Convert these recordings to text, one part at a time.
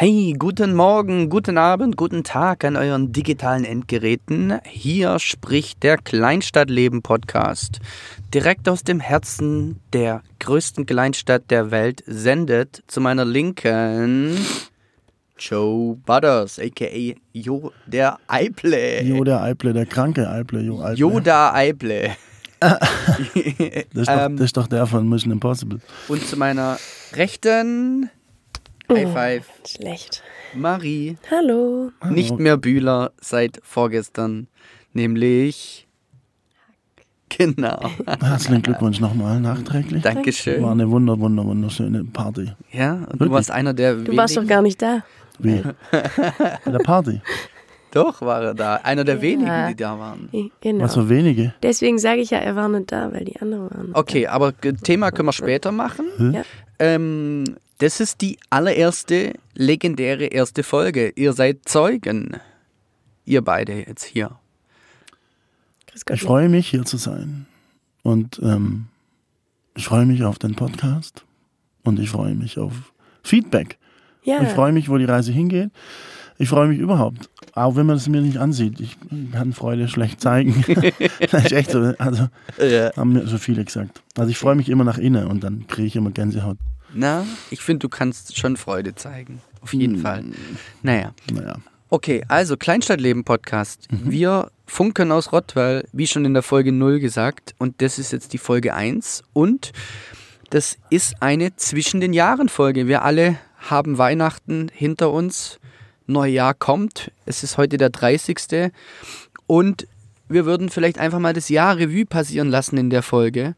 Hey, guten Morgen, guten Abend, guten Tag an euren digitalen Endgeräten. Hier spricht der Kleinstadtleben Podcast. Direkt aus dem Herzen der größten Kleinstadt der Welt sendet zu meiner Linken Joe Butters, aka Jo der Eible. Jo der Eible, der kranke Eible, Jo Eible. Yoda Eible. Das ist, doch, Ähm. das ist doch der von Mission Impossible. Und zu meiner Rechten High Five Schlecht. Marie. Hallo. Nicht mehr Bühler seit vorgestern, nämlich. Genau. Herzlichen Glückwunsch nochmal nachträglich. War Dankeschön. eine wunder, wunder, wunderschöne Party. Ja, und du Wirklich? warst einer der Du warst doch gar nicht da. Wie? Bei der Party. Doch, war er da. Einer der Ja. wenigen, die da waren. Genau. Was für wenige. Deswegen sage ich ja, er war nicht da, weil die anderen waren. Okay, aber g- Thema können wir später machen. Hm? Ja. Ähm, das ist die allererste legendäre erste Folge. Ihr seid Zeugen. Ihr beide jetzt hier. Ich freue mich, hier zu sein. Und ähm, ich freue mich auf den Podcast. Und ich freue mich auf Feedback. ja. Ich freue mich, wo die Reise hingeht. Ich freue mich überhaupt. Auch wenn man es mir nicht ansieht. Ich kann Freude schlecht zeigen. das ist echt so. Also Ja. haben mir so viele gesagt. Also ich freue mich immer nach innen und dann kriege ich immer Gänsehaut. Na, ich finde, du kannst schon Freude zeigen. Auf jeden Hm. Fall. Naja. Naja. Okay, also Kleinstadtleben-Podcast. Wir funken aus Rottweil, wie schon in der Folge 0 gesagt. Und das ist jetzt die Folge 1. Und das ist eine Zwischen den Jahren-Folge. Wir alle haben Weihnachten hinter uns. Neujahr kommt. Es ist heute der 30. Und wir würden vielleicht einfach mal das Jahr Revue passieren lassen in der Folge.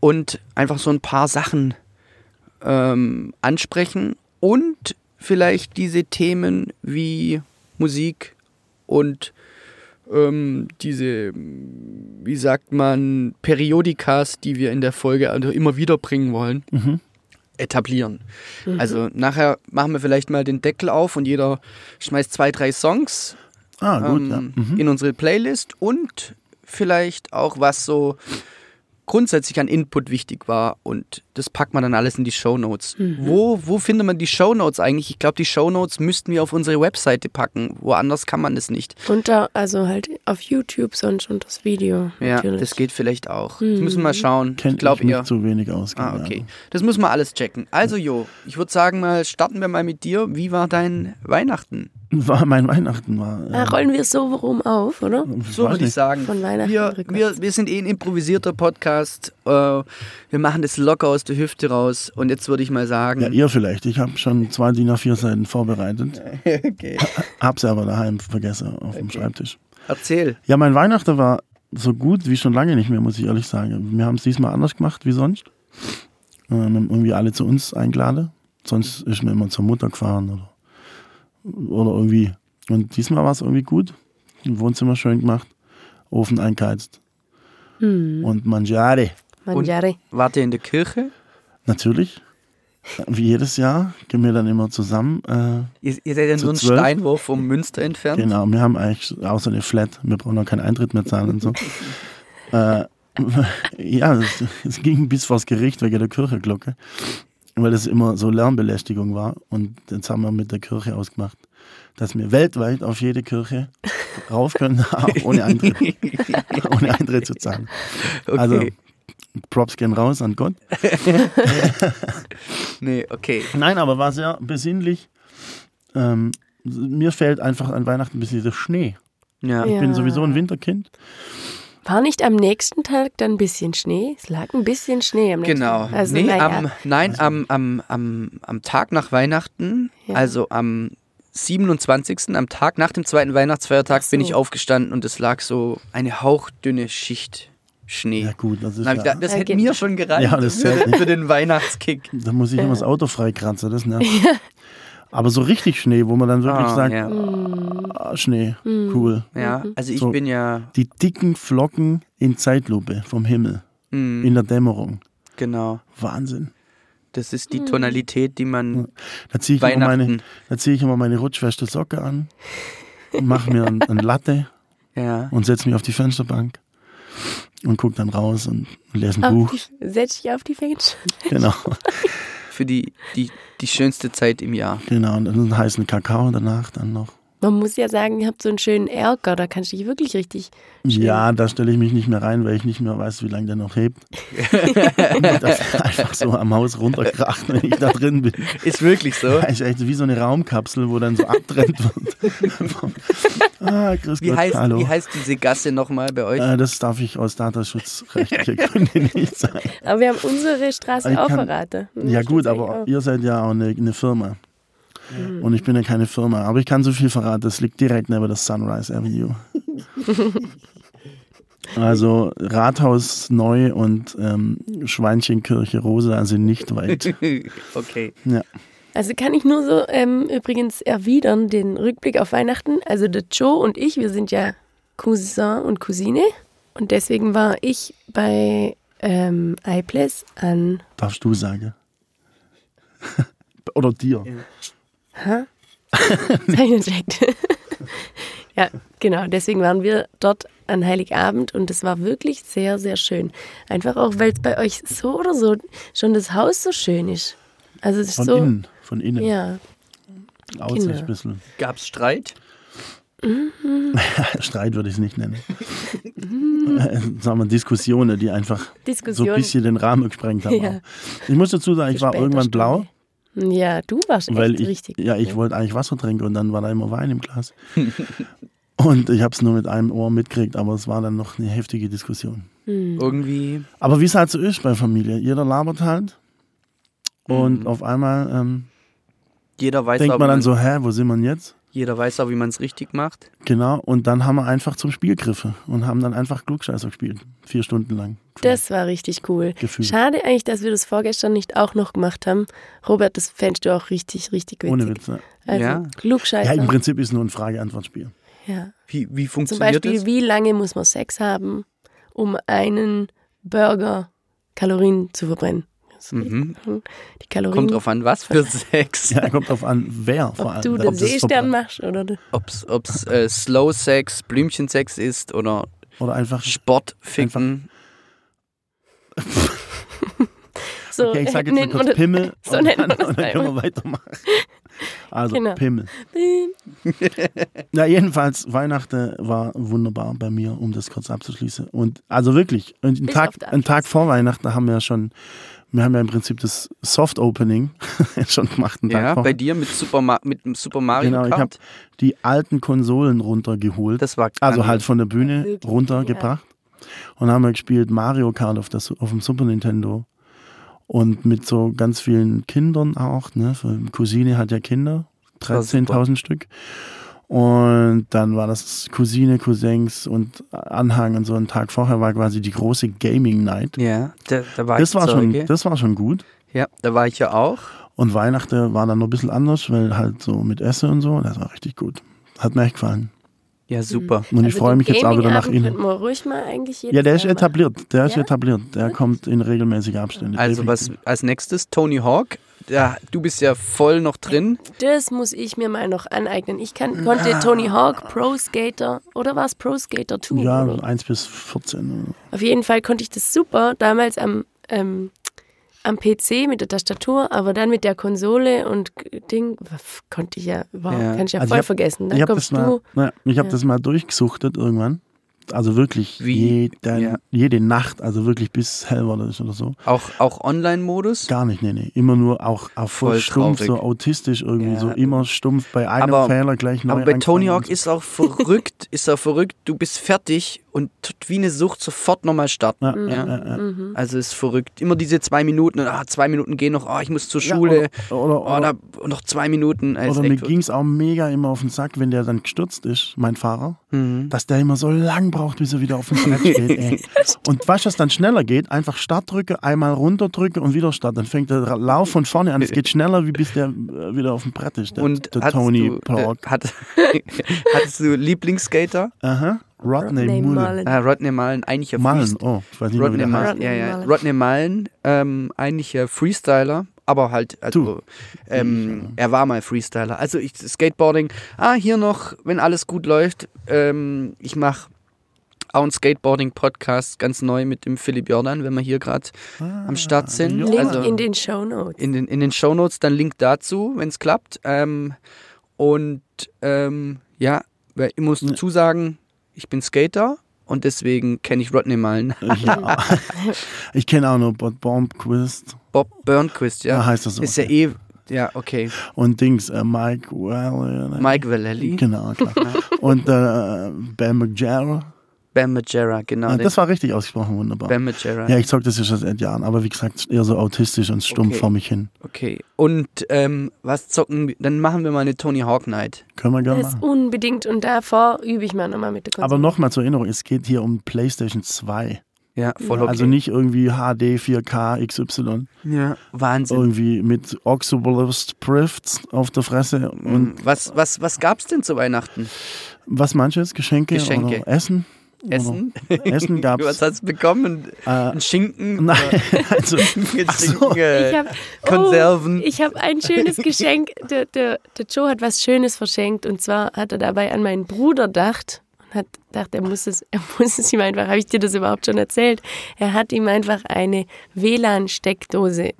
Und einfach so ein paar Sachen ähm, ansprechen. Und vielleicht diese Themen wie Musik und ähm, diese, wie sagt man, Periodikas, die wir in der Folge also immer wieder bringen wollen, Mhm. etablieren. Also nachher machen wir vielleicht mal den Deckel auf und jeder schmeißt zwei, drei Songs Ah, gut, ähm, ja. Mhm. in unsere Playlist und vielleicht auch was so grundsätzlich an Input wichtig war und das packt man dann alles in die Shownotes. Wo, wo findet man die Shownotes eigentlich? Ich glaube, die Shownotes müssten wir auf unsere Webseite packen. Woanders kann man das nicht. Unter, also halt auf YouTube sonst und das Video. Ja, natürlich. das geht vielleicht auch. Das müssen wir mal schauen. Kennt ich glaube eher. zu wenig aus. Ah, okay. Das müssen wir alles checken. Also, Jo, ich würde sagen, mal starten wir mal mit dir. Wie war dein Weihnachten? War mein Weihnachten war. Ah, rollen wir es so rum auf, oder? So würde ich nicht. sagen. Von Weihnachten wir, wir, wir sind eh ein improvisierter Podcast. Äh, wir machen das locker aus der Hüfte raus. Und jetzt würde ich mal sagen. Ja, ihr vielleicht. Ich habe schon zwei DIN A4 Seiten vorbereitet. okay. Hab's aber daheim vergessen auf dem Schreibtisch. Erzähl. Ja, mein Weihnachten war so gut wie schon lange nicht mehr, muss ich ehrlich sagen. Wir haben es diesmal anders gemacht wie sonst. Äh, Wir haben irgendwie alle zu uns eingeladen. Sonst ist man immer zur Mutter gefahren oder, oder irgendwie. Und diesmal war es irgendwie gut. Im Wohnzimmer schön gemacht, Ofen eingeheizt Hm. und Mangiare. Mangiare. Wart ihr in der Kirche? Natürlich. Wie jedes Jahr gehen wir dann immer zusammen. Äh, Ihr, ihr seid ja nur einen? Steinwurf vom Münster entfernt. Genau, wir haben eigentlich außer eine Flat, wir brauchen auch keinen Eintritt mehr zahlen und so. äh, ja, es, es ging bis vors Gericht wegen der Kirchenglocke, weil das immer so Lärmbelästigung war. Und jetzt haben wir mit der Kirche ausgemacht, dass wir weltweit auf jede Kirche rauf können, ohne Eintritt, ohne Eintritt zu zahlen. Okay. Also Props gehen raus an Gott. nee, okay. Nein, aber war sehr besinnlich. Ähm, mir fehlt einfach an Weihnachten ein bisschen der Schnee. Ja. Ich Ja. bin sowieso ein Winterkind. War nicht am nächsten Tag dann ein bisschen Schnee? Es lag ein bisschen Schnee am nächsten Genau. Tag. Also, nee, naja. am, nein, am, am, am, am Tag nach Weihnachten, Ja. also am 27., am Tag nach dem zweiten Weihnachtsfeiertag, Ach bin so. ich aufgestanden und es lag so eine hauchdünne Schicht Schnee. Ja gut, das ist ja, gedacht, das hätte mir schon gereicht Ja, das für, für den Weihnachtskick. da muss ich immer das Auto freikratzen, das nervt. Aber so richtig Schnee, wo man dann wirklich Ah, sagt, ja. ah, Schnee, cool. ja, also ich So. bin ja, Die dicken Flocken in Zeitlupe vom Himmel, mm, in der Dämmerung. genau, Wahnsinn. das ist die Tonalität, die man Da ziehe ich, immer meine, da zieh ich immer meine rutschfeste Socke an, mache mir ein, ein Latte ja. und setze mich auf die Fensterbank und gucke dann raus und lese ein Auf Buch. die, setz dich auf die Fenster. Genau. für die, die, die schönste Zeit im Jahr. Genau, und einen heißen Kakao danach dann noch. Man muss ja sagen, ihr habt so einen schönen Erker, da kannst du dich wirklich richtig. Ja, da stelle ich mich nicht mehr rein, weil ich nicht mehr weiß, wie lange der noch hebt. das ist einfach so am Haus runterkracht, wenn ich da drin bin. Ist wirklich so. Das ist echt wie so eine Raumkapsel, wo dann so abtrennt wird. ah, grüß Wie Gott, heißt, hallo. wie heißt diese Gasse nochmal bei euch? Äh, das darf ich aus datenschutzrechtlicher Gründe nicht sagen. Aber wir haben unsere Straße auch verraten. Ja gut, aber auch. ihr seid ja auch eine, eine Firma. Und ich bin ja keine Firma. Aber ich kann so viel verraten, das liegt direkt neben der Sunrise Avenue. also Rathaus neu und ähm, Schweinchenkirche Rosa sind nicht weit. okay. Ja. Also kann ich nur so ähm, übrigens erwidern, den Rückblick auf Weihnachten. Also der Joe und ich, wir sind ja Cousin und Cousine. Und deswegen war ich bei ähm, iPlace an. Darfst du sagen? Oder dir. Hä? Das ich nicht ja, genau. Deswegen waren wir dort an Heiligabend und es war wirklich sehr, sehr schön. Einfach auch, weil es bei euch so oder so schon das Haus so schön ist. Also es ist Von so. innen. Von innen. Ja, Außen Kinder. ein bisschen. Gab's Streit? Streit würde ich es nicht nennen. Äh, Sagen wir Diskussionen, die einfach so ein Diskussion. bisschen den Rahmen gesprengt haben. Ja. Ich muss dazu sagen, ich Zu war später irgendwann Stunde. blau. Ja, du warst weil echt ich, richtig. ja, ich wollte eigentlich Wasser trinken und dann war da immer Wein im Glas. und ich habe es nur mit einem Ohr mitgekriegt, aber es war dann noch eine heftige Diskussion. Hm. Irgendwie. Aber wie es halt so ist bei Familie, jeder labert halt und Mhm. auf einmal ähm, Jeder weiß denkt man dann so, hä, wo sind wir denn jetzt? Jeder weiß auch, wie man es richtig macht. Genau, und dann haben wir einfach zum Spiel gegriffen und haben dann einfach Klugscheißer gespielt, vier Stunden lang. Das war richtig cool. Gefühl. Schade eigentlich, dass wir das vorgestern nicht auch noch gemacht haben. Robert, das fändest du auch richtig, richtig witzig. Ohne Witz. Ne? Also Ja. Klugscheißer. Ja, im Prinzip ist nur ein Frage-Antwort-Spiel. Ja. Wie, wie Zum funktioniert Beispiel, das? wie lange muss man Sex haben, um einen Burger Kalorien zu verbrennen? Mhm. Die Kalorien, Kommt drauf an, was für Sex. Ja, kommt drauf an, wer vor ob allem. du Ob den Seestern machst oder du- Ob's, ob's äh, Slow Sex, Blümchensex ist oder Oder einfach Sportficken. so Okay, ich sage jetzt mal kurz Pimmel so und, nennt dann, und dann können wir weitermachen. Also Genau. Pimmel. Ja, jedenfalls, Weihnachten war wunderbar bei mir, um das kurz abzuschließen. Und also wirklich, und einen Tag, einen Tag vor Weihnachten haben wir ja schon, wir haben ja im Prinzip das Soft Opening schon gemacht. Tag Ja, vor. bei dir mit Super, Ma mit Super Mario Genau, ich habe Kart. die alten Konsolen runtergeholt. Das war also halt von der Bühne Wirklich, runtergebracht. Und haben wir gespielt Mario Kart auf, das, auf dem Super Nintendo. Und mit so ganz vielen Kindern auch. Ne? Cousine hat ja Kinder, war super. 13.000 Stück. Und dann war das Cousine, Cousins und Anhang und so. Ein Tag vorher war quasi die große Gaming Night. Ja, da, da war Das ich war, schon, Zeuge. das war schon gut. Ja, da war ich ja auch. Und Weihnachten war dann noch ein bisschen anders, weil halt so mit Essen und so. Das war richtig gut. Hat mir echt gefallen. Ja, super. Und ich Also freue den mich jetzt auch wieder nach wir ruhig mal eigentlich Ja, der ist etabliert. Der ist Ja? etabliert. Der kommt in regelmäßige Abstände. Also was als nächstes? Tony Hawk. Ja, du bist ja voll noch drin. Das muss ich mir mal noch aneignen. Ich kann, konnte Ah. Tony Hawk, Pro Skater oder war es Pro Skater 2? Ja, oder? so 1 bis 14. Auf jeden Fall konnte ich das super, damals am, ähm, am PC mit der Tastatur, aber dann mit der Konsole und Ding, konnte ich ja überhaupt, Ja. kann ich ja Also voll ich hab- vergessen. Dann Ich habe das, kommst mal, du, na, ich hab Ja. das mal durchgesuchtet irgendwann. Also wirklich Wie? jeden, Ja. jede Nacht, also wirklich bis hell war das oder so. Auch, auch Online-Modus. Gar nicht, nee, nee. Immer nur auch, auch voll, Voll stumpf, traurig. so autistisch irgendwie, Ja. so immer stumpf bei einem Aber- Fehler gleich neu Aber bei Tony Hawk so. ist auch verrückt, ist auch verrückt, du bist fertig und tut wie eine Sucht sofort nochmal starten. Ja, Ja. ja, ja, ja. Mhm. Also ist verrückt. Immer diese zwei Minuten, ah, zwei Minuten gehen noch, ah, ich muss zur Ja, Schule, oder, oder, oh, oder, da, noch zwei Minuten. Ah, ist oder mir ging es auch mega immer auf den Sack, wenn der dann gestürzt ist, mein Fahrer, Mhm. dass der immer so lang braucht, bis er wieder auf dem Brett steht. Ey. Und weißt du, was dann schneller geht? Einfach Start drücke, einmal runter drücke und wieder Start. Dann fängt der Lauf von vorne an. Es geht schneller, wie bis der äh, wieder auf dem Brett ist. Der, Und der Tony du, Hawk. äh, hat, hattest du Lieblingsskater? Aha. Rodney Rodney Mullen. Mullen. Ah, Rodney Mullen, eigentlich ja Mullen, Freest- oh, ich weiß nicht mehr, wie Rodney der heißt. Mullen, ja, ja. Rodney Mullen, ähm, eigentlich ja Freestyler, aber halt, also, ähm, er war mal Freestyler. Also ich, Skateboarding, ah, hier noch, wenn alles gut läuft, ähm, ich mach Auch ein Skateboarding-Podcast, ganz neu mit dem Philipp Jordan, wenn wir hier gerade am Start sind. Jordan. Link Also in den Show Notes. in den, in den Shownotes dann Link dazu, wenn es klappt. Ähm, und ähm, ja, ich muss dazu sagen, ich bin Skater und deswegen kenne ich Rodney Mullen. Ja. ich kenne auch noch Bob Bombquist. Bob Burnquist, ja. Ja, heißt das so. Ist ja eh, ja, okay. Und Dings, äh, Mike well, Mike Vallely, Genau, klar. Und äh, Bam McJarra. Bam Majera, genau. Ah, den das war richtig ausgesprochen, wunderbar. Bam Majera. Ja, ich zock das ja schon seit Jahren, aber wie gesagt, eher so autistisch und stumpf Okay. vor mich hin. Okay. Und ähm, was zocken wir? Dann machen wir mal eine Tony Hawk Night. Können wir gerne Das machen. unbedingt. Und davor übe ich mal nochmal mit der Konsole. Aber nochmal zur Erinnerung, es geht hier um PlayStation 2. Ja, voll okay. Also nicht irgendwie HD 4K XY. ja, Wahnsinn. Irgendwie mit Oxobolus Prifts auf der Fresse. Und Und was, was, was gab's denn zu Weihnachten? was manches? Geschenke, Geschenke. oder Essen? Essen? Essen gab's. Was hast du bekommen? Äh, Ein Schinken? nein, also Ach so. Schinken, äh, ich habe Konserven. Oh, ich habe ein schönes Geschenk. Der, der, der Joe hat was Schönes verschenkt. Und zwar hat er dabei an meinen Bruder gedacht. Und hat gedacht, er muss es, er muss es ihm einfach, habe ich dir das überhaupt schon erzählt? Er hat ihm einfach eine WLAN-Steckdose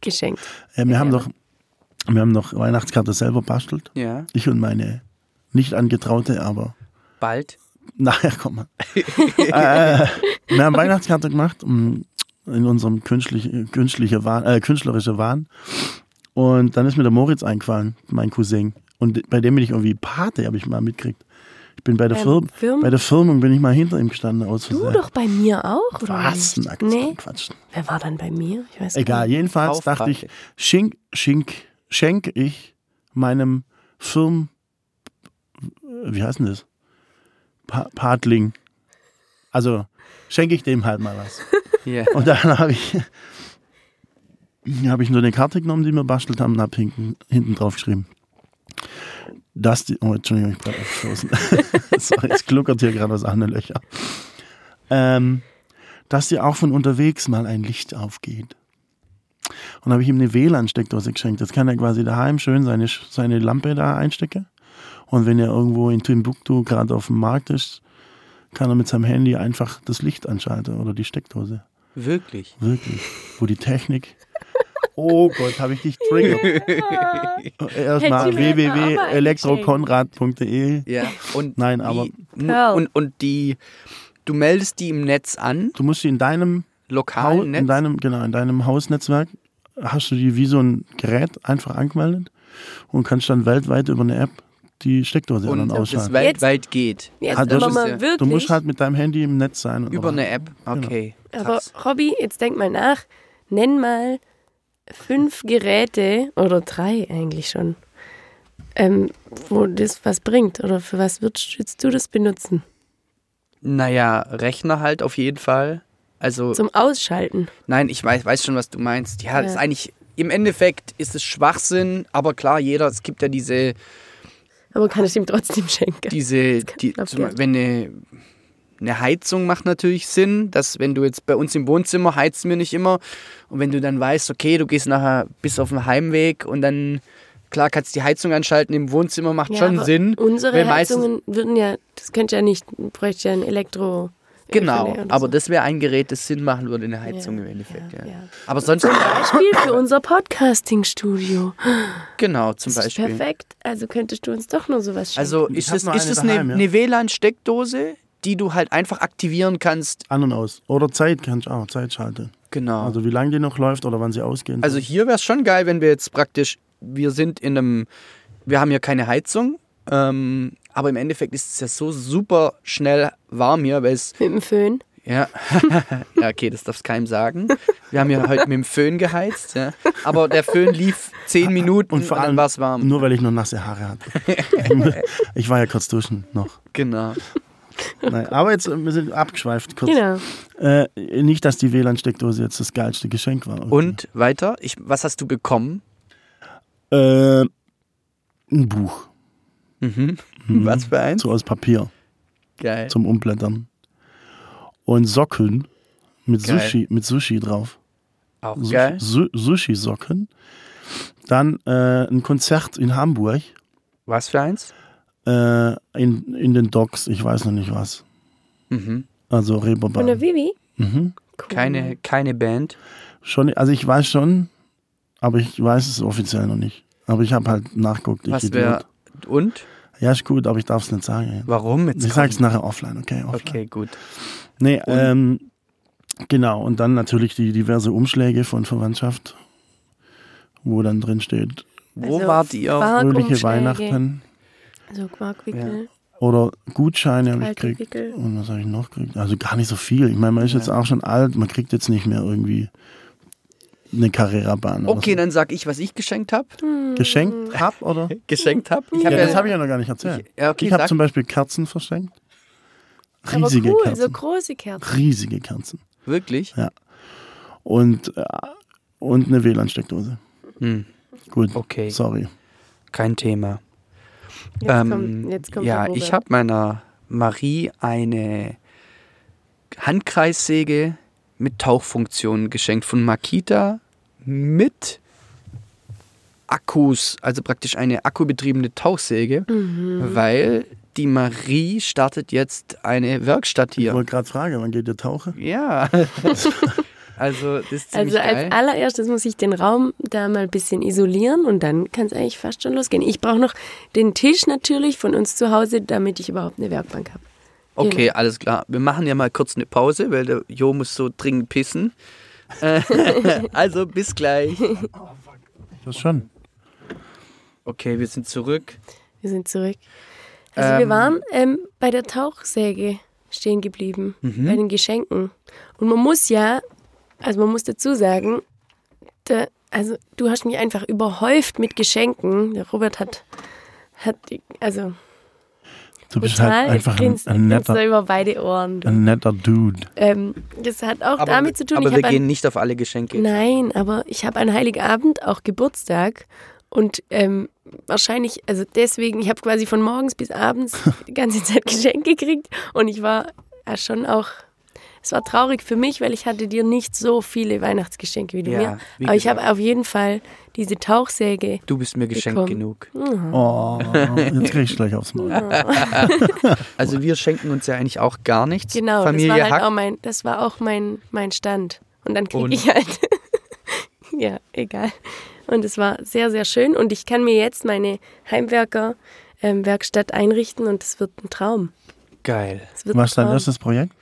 geschenkt. äh, wir haben doch wir haben noch Weihnachtskarte selber bastelt. ja, Ich und meine nicht angetraute, aber bald. nachher kommen wir. äh, wir haben Weihnachtskarte gemacht um, in unserem künstlich, künstliche Wahn, äh, künstlerische Wahn. Und dann ist mir der Moritz eingefallen, mein Cousin. Und bei dem bin ich irgendwie Pate, habe ich mal mitgekriegt. Ich bin bei der, Beim Firm bei der Firmung bin ich mal hinter ihm gestanden aus Du doch bei mir auch, oder Was? nicht? Nee. Quatsch. Wer war dann bei mir? Ich weiß Egal, nicht. jedenfalls dachte Aufpate. ich, schink, schink, schenke ich meinem Firm, wie heißt denn das? Pa Partling. Also schenke ich dem halt mal was. Ja. Und dann habe ich, habe ich nur eine Karte genommen, die wir bastelt haben und habe hinten, hinten drauf geschrieben. Dass die, oh, Entschuldigung, ich bin aufgestoßen. Sorry, es gluckert hier gerade aus allen Löchern. Ähm, dass dir auch von unterwegs mal ein Licht aufgeht. Und habe ich ihm eine WLAN-Steckdose geschenkt. Jetzt kann er quasi daheim schön seine, seine Lampe da einstecken. Und wenn er irgendwo in Timbuktu gerade auf dem Markt ist, kann er mit seinem Handy einfach das Licht anschalten oder die Steckdose. Wirklich. Wirklich. Wo die Technik. Oh Gott, habe ich dich triggert. Erstmal mir aber www.elektrokonrad.de. Ja. Und Nein, aber- Pearl. und, und die, du meldest die im Netz an, Du musst sie in deinem Haus, lokalen Netz. in deinem, genau, in deinem Hausnetzwerk hast du die wie so ein Gerät einfach angemeldet und kannst dann weltweit über eine App die Steckdose an- und und das ausschalten. weltweit geht. Jetzt das aber mal ja- wirklich. Du musst halt mit deinem Handy im Netz sein. und- Über eine App. Okay. aber Krass. Robby, jetzt denk mal nach. Nenn mal fünf Geräte oder drei eigentlich schon, ähm, wo das was bringt oder für was würdest du das benutzen? Naja, Rechner halt auf jeden Fall. Also, Zum Ausschalten. nein, ich weiß, weiß schon, was du meinst. Ja, das ist Ja. eigentlich, im Endeffekt ist es Schwachsinn, aber klar, jeder, es gibt ja diese, Aber kann ich ihm trotzdem schenken. diese, die, zum, wenn eine, eine Heizung macht natürlich Sinn, dass wenn du jetzt bei uns im Wohnzimmer heizen wir nicht immer und wenn du dann weißt, okay, du gehst nachher bis auf den Heimweg und dann klar kannst du die Heizung anschalten im Wohnzimmer macht Ja, schon aber Sinn. Unsere Heizungen würden ja, das könnte ja nicht, bräuchte ja ein Elektro. Genau, aber so. das wäre ein Gerät, das Sinn machen würde in der Heizung Ja, im Endeffekt. Ja, ja, ja. Aber sonst Beispiel für unser Podcasting-Studio. genau zum Das ist Beispiel. perfekt. Also könntest du uns doch nur sowas schenken. Also ist noch ist eine, daheim, ja. eine WLAN-Steckdose, die du halt einfach aktivieren kannst. An und aus. Oder Zeit kannst du auch, Zeit schalten. Genau. Also wie lange die noch läuft oder wann sie ausgehen. Also hier wäre es schon geil, wenn wir jetzt praktisch, wir sind in einem, wir haben hier keine Heizung, ähm, aber im Endeffekt ist es ja so super schnell warm hier, weil es, mit dem Föhn. ja, ja okay, das darfst keinem sagen. Wir haben ja heute mit dem Föhn geheizt, ja. aber der Föhn lief zehn Minuten und, vor allem war es warm. nur weil ich noch nasse Haare hatte. ich war ja kurz duschen noch. Genau. Nein, aber jetzt, wir sind abgeschweift kurz. Genau. Äh, nicht, dass die WLAN-Steckdose jetzt das geilste Geschenk war. Und weiter, ich, was hast du bekommen? Äh, ein Buch. Mhm. Was für eins? So aus Papier Geil. zum Umblättern. Und Socken mit Geil. Sushi, mit Sushi drauf. Auch Sushi- geil. Su Sushi-Socken. Dann äh, ein Konzert in Hamburg. Was für eins? Äh, in, in den Docks, ich weiß noch nicht was. Mhm. Also Von der Reeperbahn. Vivi? Mhm. Cool. Keine, keine Band. Schon, also ich weiß schon, aber ich weiß es offiziell noch nicht. Aber ich habe halt nachgeguckt. ich Was wäre. Und? Ja, ist gut, aber ich darf es nicht sagen. Warum? Jetzt Ich komm. sag's nachher offline, okay? Offline. Okay, gut. Nee, ähm, genau. Und dann natürlich die diverse Umschläge von Verwandtschaft, wo dann drin steht, Wo Also wart ihr? Fröhliche Umschläge. Weihnachten Also Quarkwickel, oder Gutscheine habe ich gekriegt. Und was habe ich noch gekriegt? Also gar nicht so viel. Ich meine, man ist jetzt auch schon alt, man kriegt jetzt nicht mehr irgendwie eine Carrera-Bahn. Okay, dann sag ich, was ich geschenkt habe. so. Geschenkt hab, oder? Geschenkt habe. Ich Ja, habe das ja, habe ich ja noch gar nicht erzählt. ja, okay, ich habe zum Beispiel Kerzen verschenkt. Aber Riesige cool, Kerzen. so große Kerzen. Riesige Kerzen. Wirklich? Und, äh, und eine WLAN-Steckdose. Hm, Gut, okay, sorry. kein Thema. Jetzt Ähm, kommt, jetzt kommt ja, ich habe meiner Marie eine Handkreissäge mit Tauchfunktion geschenkt von Makita mit Akkus, also praktisch eine akkubetriebene Tauchsäge, Mhm. weil die Marie startet jetzt eine Werkstatt Ich hier. wollte gerade fragen, wann geht ihr tauchen? Ja. also das ist Also als geil. allererstes muss ich den Raum da mal ein bisschen isolieren und dann kann es eigentlich fast schon losgehen. Ich brauche noch den Tisch natürlich von uns zu Hause, damit ich überhaupt eine Werkbank habe. Okay, Genau. alles klar. Wir machen ja mal kurz eine Pause, weil der Jo muss so dringend pissen. Also bis gleich. Das schon. Okay, wir sind zurück. Wir sind zurück. Also wir Ähm. waren ähm, bei der Tauchsäge stehen geblieben, Mhm. bei den Geschenken. Und man muss ja, also man muss dazu sagen, der, also du hast mich einfach überhäuft mit Geschenken. Der Robert hat, hat also Du bist total halt einfach ein, ein, er netter, über beide Ohren. Du. ein netter Dude. Ähm, das hat auch Aber, damit zu tun, aber ich wir gehen an, nicht auf alle Geschenke. Nein, aber ich habe an Heiligabend auch Geburtstag und ähm, wahrscheinlich, also deswegen, ich habe quasi von morgens bis abends die ganze Zeit Geschenke gekriegt und ich war ja schon auch, es war traurig für mich, weil ich hatte dir nicht so viele Weihnachtsgeschenke wie du Ja, mir. wie Aber ich gesagt. habe auf jeden Fall diese Tauchsäge. Du bist mir geschenkt Bekommen. genug. Oh, jetzt krieg ich gleich aufs Maul. Also wir schenken uns ja eigentlich auch gar nichts. Genau, Familie das war halt Hack. auch mein, das war auch mein, mein Stand. Und dann kriege ich halt, ja, egal. Und es war sehr, sehr schön. Und ich kann mir jetzt meine Heimwerker-Werkstatt einrichten und es wird ein Traum. Geil. Es wird Was ist ein dein erstes Projekt?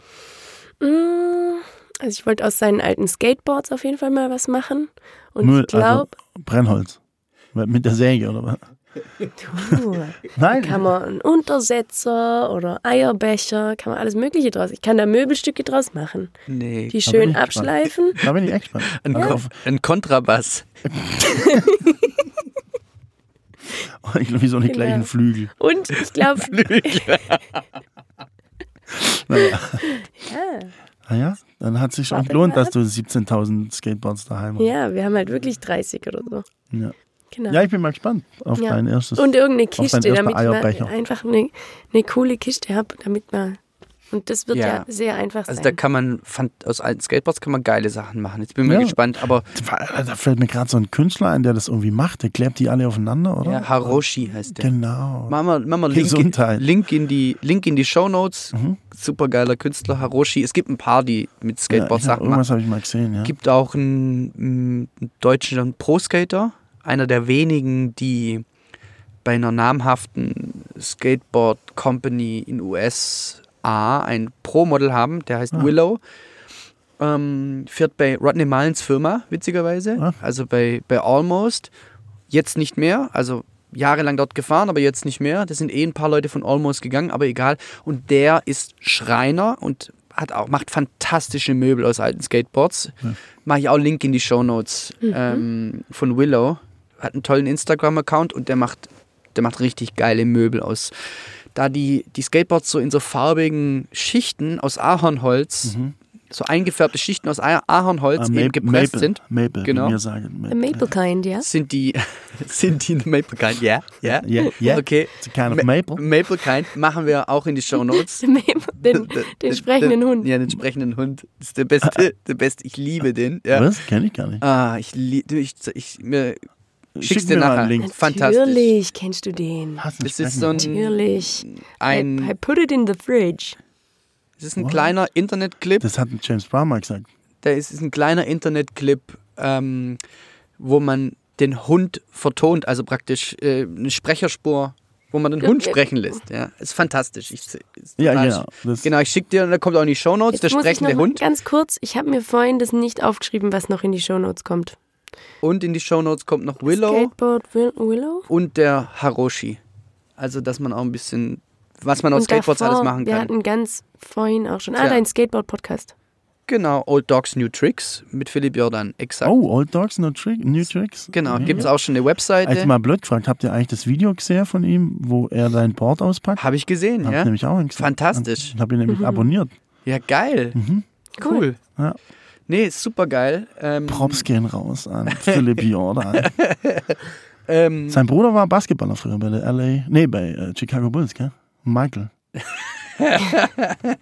Mm, Also ich wollte aus seinen alten Skateboards auf jeden Fall mal was machen. Und Müll, ich glaube, also Brennholz. Mit der Säge, oder was? Nein. kann man einen Untersetzer oder Eierbecher, kann man alles Mögliche draus. Ich kann da Möbelstücke draus machen. Nee. Die schön abschleifen. Da bin ich echt gespannt. Ein, Kon ein Kontrabass. ich glaube, wie so eine Genau. gleichen Flügel. Und ich glaube, Naja. ja, Naja, dann hat es sich schon gelohnt, dass du 17.000 Skateboards daheim hast. ja, wir haben halt wirklich 30 oder so. Ja. Genau. ja, ich bin mal gespannt auf Ja. dein erstes. Und irgendeine dein Kiste, damit ich einfach eine, eine coole Kiste habe, damit man. Und das wird ja, Ja. sehr einfach Also da sein. kann man, fand, aus alten Skateboards kann man geile Sachen machen. Jetzt bin ich mal Ja. gespannt, aber Da fällt mir gerade so ein Künstler ein, der das irgendwie macht. Der klebt die alle aufeinander, oder? ja, Haroshi heißt der. Genau. Machen wir, machen wir Link, in, Gesundheit. Link in die Link in die Show Notes. Mhm. Super geiler Künstler Haroshi. Es gibt ein paar, die mit Ja, ich Skateboard hab, Sachen machen. irgendwas habe ich mal gesehen, ja. Es gibt auch einen, einen deutschen Pro-Skater, einer der wenigen, die bei einer namhaften Skateboard Company in USA ein Pro-Model haben, der heißt Ah. Willow. Ähm, fährt bei Rodney Mullins Firma, witzigerweise. Ah. Also bei, bei Almost. Jetzt nicht mehr, also jahrelang dort gefahren, aber jetzt nicht mehr. Das sind eh ein paar Leute von Almost gegangen, aber egal. Und der ist Schreiner und hat auch, macht fantastische Möbel aus alten Skateboards. Mache ich auch Link in die Show Notes ähm, von Willow. Hat einen tollen Instagram-Account und der macht, der macht richtig geile Möbel aus. Da die, die Skateboards so in so farbigen Schichten aus Ahornholz, so eingefärbte Schichten aus Ah- Ahornholz Mhm. Ah, eben Maple- gepresst Maple, sind, Maple, Genau. wie wir sagen. A Maple Kind, ja? sind die, sind die Maple Kind, ja, ja. Yeah, yeah. Okay. It's a kind of Ma- maple. Maple Kind machen wir auch in die Show Notes. den, den sprechenden Hund. Ja, den sprechenden Hund. Das ist der beste, der beste. Ich liebe den. Ja. Was? Kenn ich gar nicht. Ah, ich liebe, ich, ich, mir, schick's Schick dir nachher. einen Link. Fantastisch. Natürlich kennst du den. Das ist so ein, Natürlich. I, I ein, put it in the fridge. Das ist ein What? kleiner Internetclip. Das hat James Brown mal gesagt. Da ist, ist ein kleiner Internetclip, ähm, wo man den Hund vertont, also praktisch äh, eine Sprecherspur, wo man den Ja, Hund ja. sprechen lässt. Ja, ist fantastisch. Ich, ist Ja, genau. Das, Genau, ich schicke dir und da kommt auch in die Shownotes, der sprechende Hund. Ganz kurz, ich habe mir vorhin das nicht aufgeschrieben, was noch in die Shownotes kommt. Und in die Shownotes kommt noch Willow Skateboard Will Willow? und der Haroshi. Also, dass man auch ein bisschen, was man auf Und Skateboards davor, alles machen Wir kann. hatten ganz vorhin auch schon. Ah, Tja. dein Skateboard-Podcast. Genau, Old Dogs New Tricks mit Philipp Jordan, exakt. oh, Old Dogs, No Trick, New Tricks. Genau, Okay. gibt es auch schon eine Webseite. Eigentlich mal blöd gefragt, habt ihr eigentlich das Video gesehen von ihm, wo er sein Board auspackt? Habe ich gesehen, Hab ich ja. nämlich auch gesehen. Fantastisch. Ich habe ihn nämlich abonniert. Ja, geil. Mhm. Cool. Ja. Nee, super geil. Ähm, Props gehen raus an Philipp Jordan. ähm, Sein Bruder war Basketballer früher bei der LA, nee, bei äh, Chicago Bulls, gell? Michael.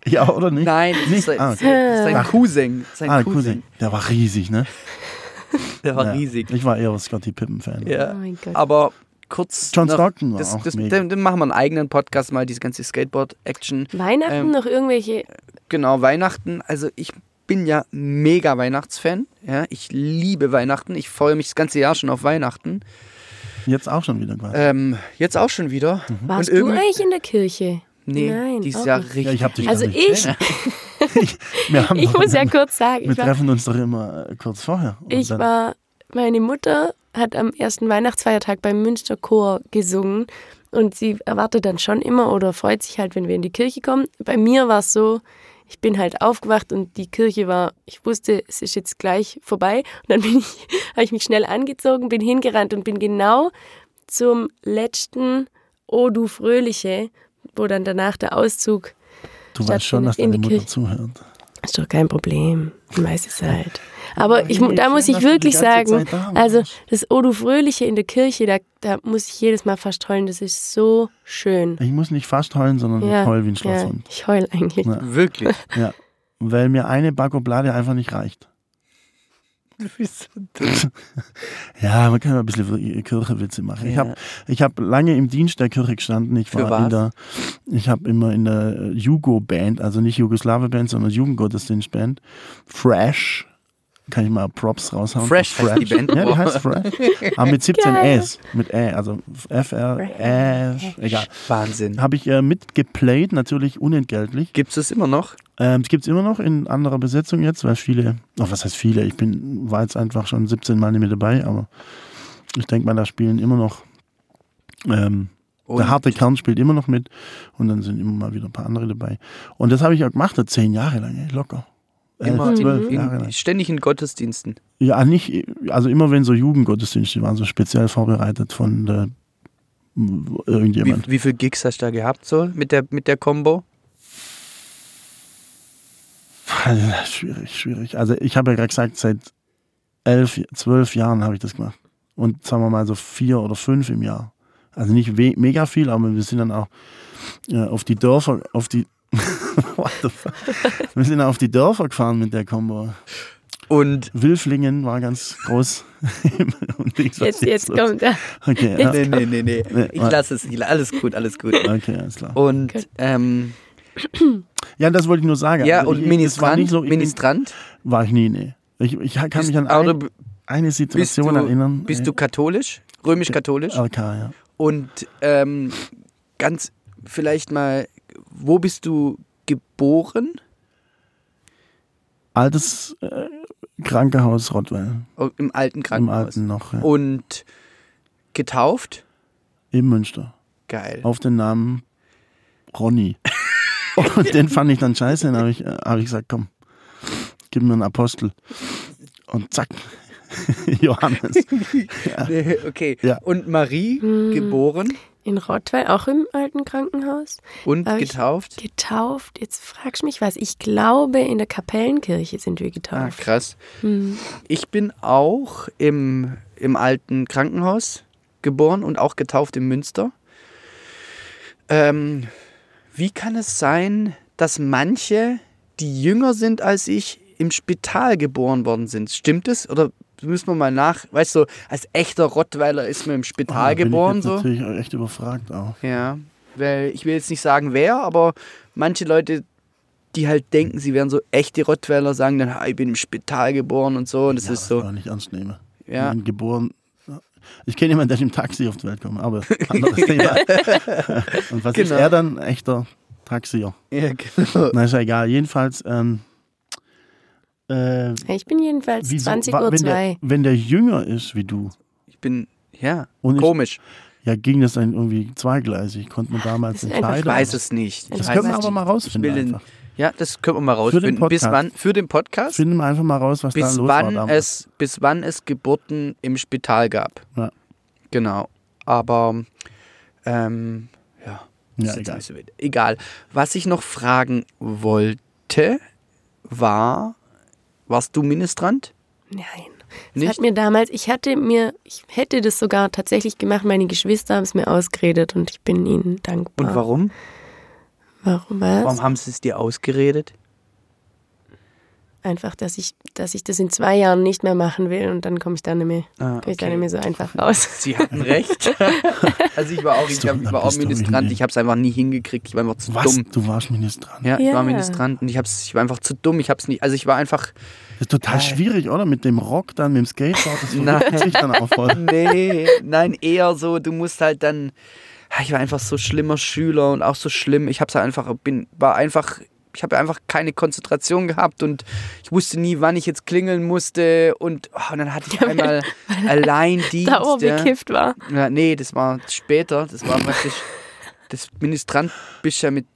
ja, oder nicht? nein, das Nicht? ist sein, Ah, das ist sein. Cousin. Sein Ah, Cousin. Cousin. Der war riesig, ne? Der war ja. riesig. Ich war eher Scotty Pippen-Fan. Ja. Oh mein Gott. Aber kurz. John noch- Stockton war das, auch das, mega. dann, dann machen wir einen eigenen Podcast mal, diese ganze Skateboard-Action. Weihnachten ähm, noch irgendwelche. Genau, Weihnachten. Also ich bin ja mega Weihnachtsfan. Ja, ich liebe Weihnachten. Ich freue mich das ganze Jahr schon auf Weihnachten. Jetzt auch schon wieder quasi. Ähm, jetzt auch schon wieder. Warst und du eigentlich in der Kirche? Nee, Nein, dieses auch Jahr nicht. richtig. Ja, ich hab dich Also gar nicht. ich, ich doch- muss ja kurz sagen, wir ich war, treffen uns doch immer äh, kurz vorher. Und ich dann- war, meine Mutter hat am ersten Weihnachtsfeiertag beim Münsterchor gesungen und sie erwartet dann schon immer oder freut sich halt, wenn wir in die Kirche kommen. Bei mir war es so, ich bin halt aufgewacht und die Kirche war, ich wusste, es ist jetzt gleich vorbei. Und dann bin ich, habe ich mich schnell angezogen, bin hingerannt und bin genau zum letzten O du Fröhliche, wo dann danach der Auszug Du weißt schon, dass in deine die Mutter Kirche. zuhört. ist doch kein Problem. Ich weiß es halt. Aber ich, da muss ich wirklich sagen, also das O du Fröhliche in der Kirche, da, da muss ich jedes Mal fast heulen. Das ist so schön. Ich muss nicht fast heulen, sondern ich heul wie ein ja, Schlosshund. ich heul eigentlich. Ja. Wirklich. Ja. Weil mir eine Bakoblade einfach nicht reicht. Du bist so dumm. Ja, man kann ja ein bisschen Kirchewitze machen. Ich Ja. habe ich hab lange im Dienst der Kirche gestanden. Ich Für war in was? der, ich habe immer in der Jugo-Band, also nicht Jugoslawe-Band, sondern Jugendgottesdienst-Band. Fresh. Kann ich mal Props raushauen? Fresh heißt die Band. Ja, die heißt Fresh. Aber mit 17 Geil. Äs. Mit Ä, also F-R, Ä, egal. Wahnsinn. Habe ich äh, mitgeplayt, natürlich unentgeltlich. Gibt es das immer noch? Ähm, es gibt es immer noch in anderer Besetzung jetzt, weil viele, oh, was heißt viele? Ich bin, war jetzt einfach schon 17 Mal nicht mehr dabei, aber ich denke mal, da spielen immer noch, ähm, Und der harte Kern spielt immer noch mit und dann sind immer mal wieder ein paar andere dabei. Und das habe ich auch gemacht, zehn Jahre lang, ey, locker. Elf, Immer zwölf in, Jahre lang. ständig in Gottesdiensten. Ja, nicht, also immer wenn so Jugendgottesdienste waren, so speziell vorbereitet von der, Wie, irgendjemand. wie viele Gigs hast du da gehabt so mit der, mit der Combo? Schwierig, schwierig. Also ich habe ja gerade gesagt, seit elf, zwölf Jahren habe ich das gemacht. Und sagen wir mal so vier oder fünf im Jahr. Also nicht mega viel, aber wir sind dann auch äh, auf die Dörfer, auf die What the fuck? Wir sind auf die Dörfer gefahren mit der Combo. Und Wilflingen war ganz groß. Und ich so, Jetzt, jetzt los? kommt er. Okay, ja. nee, nee, nee, nee. Nee, Ich lasse es. Alles gut, alles gut. okay, alles klar. Und Gut. ähm, Ja, das wollte ich nur sagen. ja, Also und ich, es war Ministrant, nicht so, ich bin, Ministrant. war ich nie, nee. Ich, ich kann Bist, mich an ein, eine bist, Situation du, erinnern. bist du katholisch? Römisch-katholisch? LK, ja. Und ähm, ganz vielleicht mal, wo bist du geboren? Altes äh, Krankenhaus Rottweil. Oh, Im alten Im Krankenhaus. Alten noch. Ja. Und getauft? Im Münster. Geil. Auf den Namen Ronny. Und den fand ich dann scheiße. Dann habe ich, äh, hab ich gesagt, komm, gib mir einen Apostel. Und zack, Johannes. Nee, okay. Ja. Und Marie, geboren In Rottweil, auch im alten Krankenhaus. und ich- getauft? Getauft. Jetzt fragst du mich was. Ich glaube, in der Kapellenkirche sind wir Ah, getauft. krass. Hm. Ich bin auch im, im alten Krankenhaus geboren und auch getauft in Münster. Ähm, wie kann es sein, dass manche, die jünger sind als ich, im Spital geboren worden sind? Stimmt es? Oder müssen wir mal nach, weißt du, als echter Rottweiler ist man im Spital bin geboren ich jetzt so? natürlich echt überfragt auch. Ja, weil ich will jetzt nicht sagen wer, aber manche Leute die halt denken, sie wären so echte Rottweiler, sagen dann, ich bin im Spital geboren und so. Und das ja, ist so. Das nicht ernst nehmen. Ja. Ich bin geboren. Ich kenne jemanden, der ist im Taxi auf die Welt kommt, aber anderes Thema. Und was ist Genau. er dann? Echter Taxier. Ja, genau. Na, ist ja egal. Jedenfalls, ähm, äh, Ich bin jedenfalls wieso- 20 wa- Uhr wenn, der, zwei. wenn der jünger ist wie du, Ich bin, ja, Und ich- komisch. ja, ging das dann irgendwie zweigleisig. Konnte man damals ist einfach Ich weiß es nicht. Ich Das können wir aber mal nicht. Ich rausfinden. ja, das können wir mal Für den rausfinden. Bis Podcast. wann? Für den Podcast? Finden wir einfach mal raus, was da bis los war wann damals. es bis wann es Geburten im Spital gab. Ja. Genau. Aber ähm, ja, Ja, egal. nicht egal. Was ich noch fragen wollte, war, warst du Ministrant? Nein. Das Nicht? hat mir damals, ich hatte mir, ich hätte das sogar tatsächlich gemacht, meine Geschwister haben es mir ausgeredet und ich bin ihnen dankbar. Und warum? Warum was? Warum haben sie es dir ausgeredet? Einfach, dass ich, dass ich das in zwei Jahren nicht mehr machen will und dann komme ich da nicht mehr, Ah, komme ich da okay. nicht mehr so einfach raus. Sie hatten recht. also ich war auch, ich, ich war auch Ministrant, ich habe es einfach nie hingekriegt. Ich war einfach zu Was? dumm. Du warst Ministrant. Ja, ich Ja. war Ministrant und ich, hab's, ich war einfach zu dumm. Ich habe es nicht, also ich war einfach, Das ist total schwierig, oder? Mit dem Rock dann, mit dem Skateboard, das Nein. verrückt sich dann auch voll. Nee, nein, eher so, du musst halt dann. Ich war einfach so schlimmer Schüler und auch so schlimm. Ich hab's halt einfach, bin, war einfach, ich habe einfach keine Konzentration gehabt und ich wusste nie, wann ich jetzt klingeln musste und, oh, und dann hatte ich einmal Alleindienst. Da ja. bekifft war. ja, nee, das war später, das war wirklich, das Ministrant bist ja mit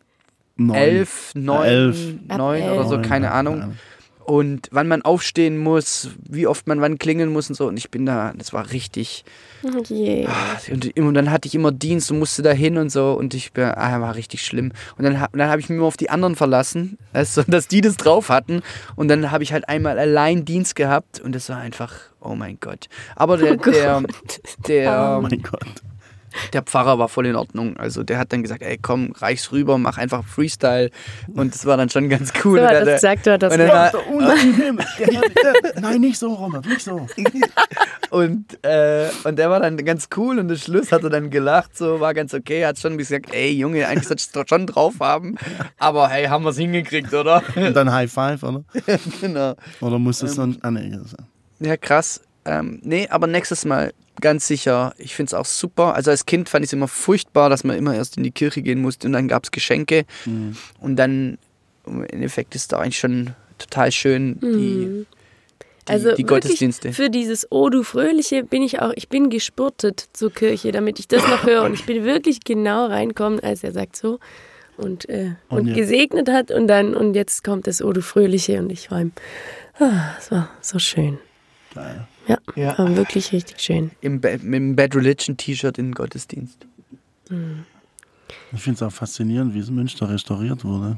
Neun. elf, neun, elf. neun oder so, keine ja, Ahnung. Und wann man aufstehen muss, wie oft man wann klingeln muss und so. Und ich bin da, das war richtig. Oh je. Und, und dann hatte ich immer Dienst und musste da hin und so. Und ich bin, ah, war richtig schlimm. Und dann, und dann habe ich mich immer auf die anderen verlassen, also, dass die das drauf hatten. Und dann habe ich halt einmal allein Dienst gehabt. Und das war einfach, oh mein Gott. Aber der, Oh der, der, Oh mein Gott. Der Pfarrer war voll in Ordnung. Also der hat dann gesagt, ey komm, reich's rüber, mach einfach Freestyle. Und das war dann schon ganz cool. So hat er gesagt, so hat dann gesagt. Nein, nicht so, Robert, nicht so. Und, äh, und der war dann ganz cool und am Schluss hat er dann gelacht, so war ganz okay. Er hat schon gesagt, ey Junge, eigentlich solltest du schon drauf haben. Aber hey, haben wir es hingekriegt, oder? Und dann High Five, oder? genau. Oder muss Ähm, es dann. Ah, nee, das- Ja, krass. Ähm, nee, aber nächstes Mal ganz sicher. Ich finde es auch super. Also als Kind fand ich es immer furchtbar, dass man immer erst in die Kirche gehen musste und dann gab es Geschenke. Mhm. Und dann im Endeffekt ist da eigentlich schon total schön die, die, Also die Gottesdienste. Für dieses Oh du Fröhliche bin ich auch, ich bin gespurtet zur Kirche, damit ich das noch höre. Und ich bin wirklich genau reinkommen, als er sagt so und, äh, Und und gesegnet hat und dann und jetzt kommt das Oh du Fröhliche und ich war ihm, ah, es war so schön. Geil. Ja, Ja. war wirklich richtig schön. Im, Ba- mit dem Bad Religion T-Shirt in den Gottesdienst. Ich finde es auch faszinierend, wie es Münster restauriert wurde.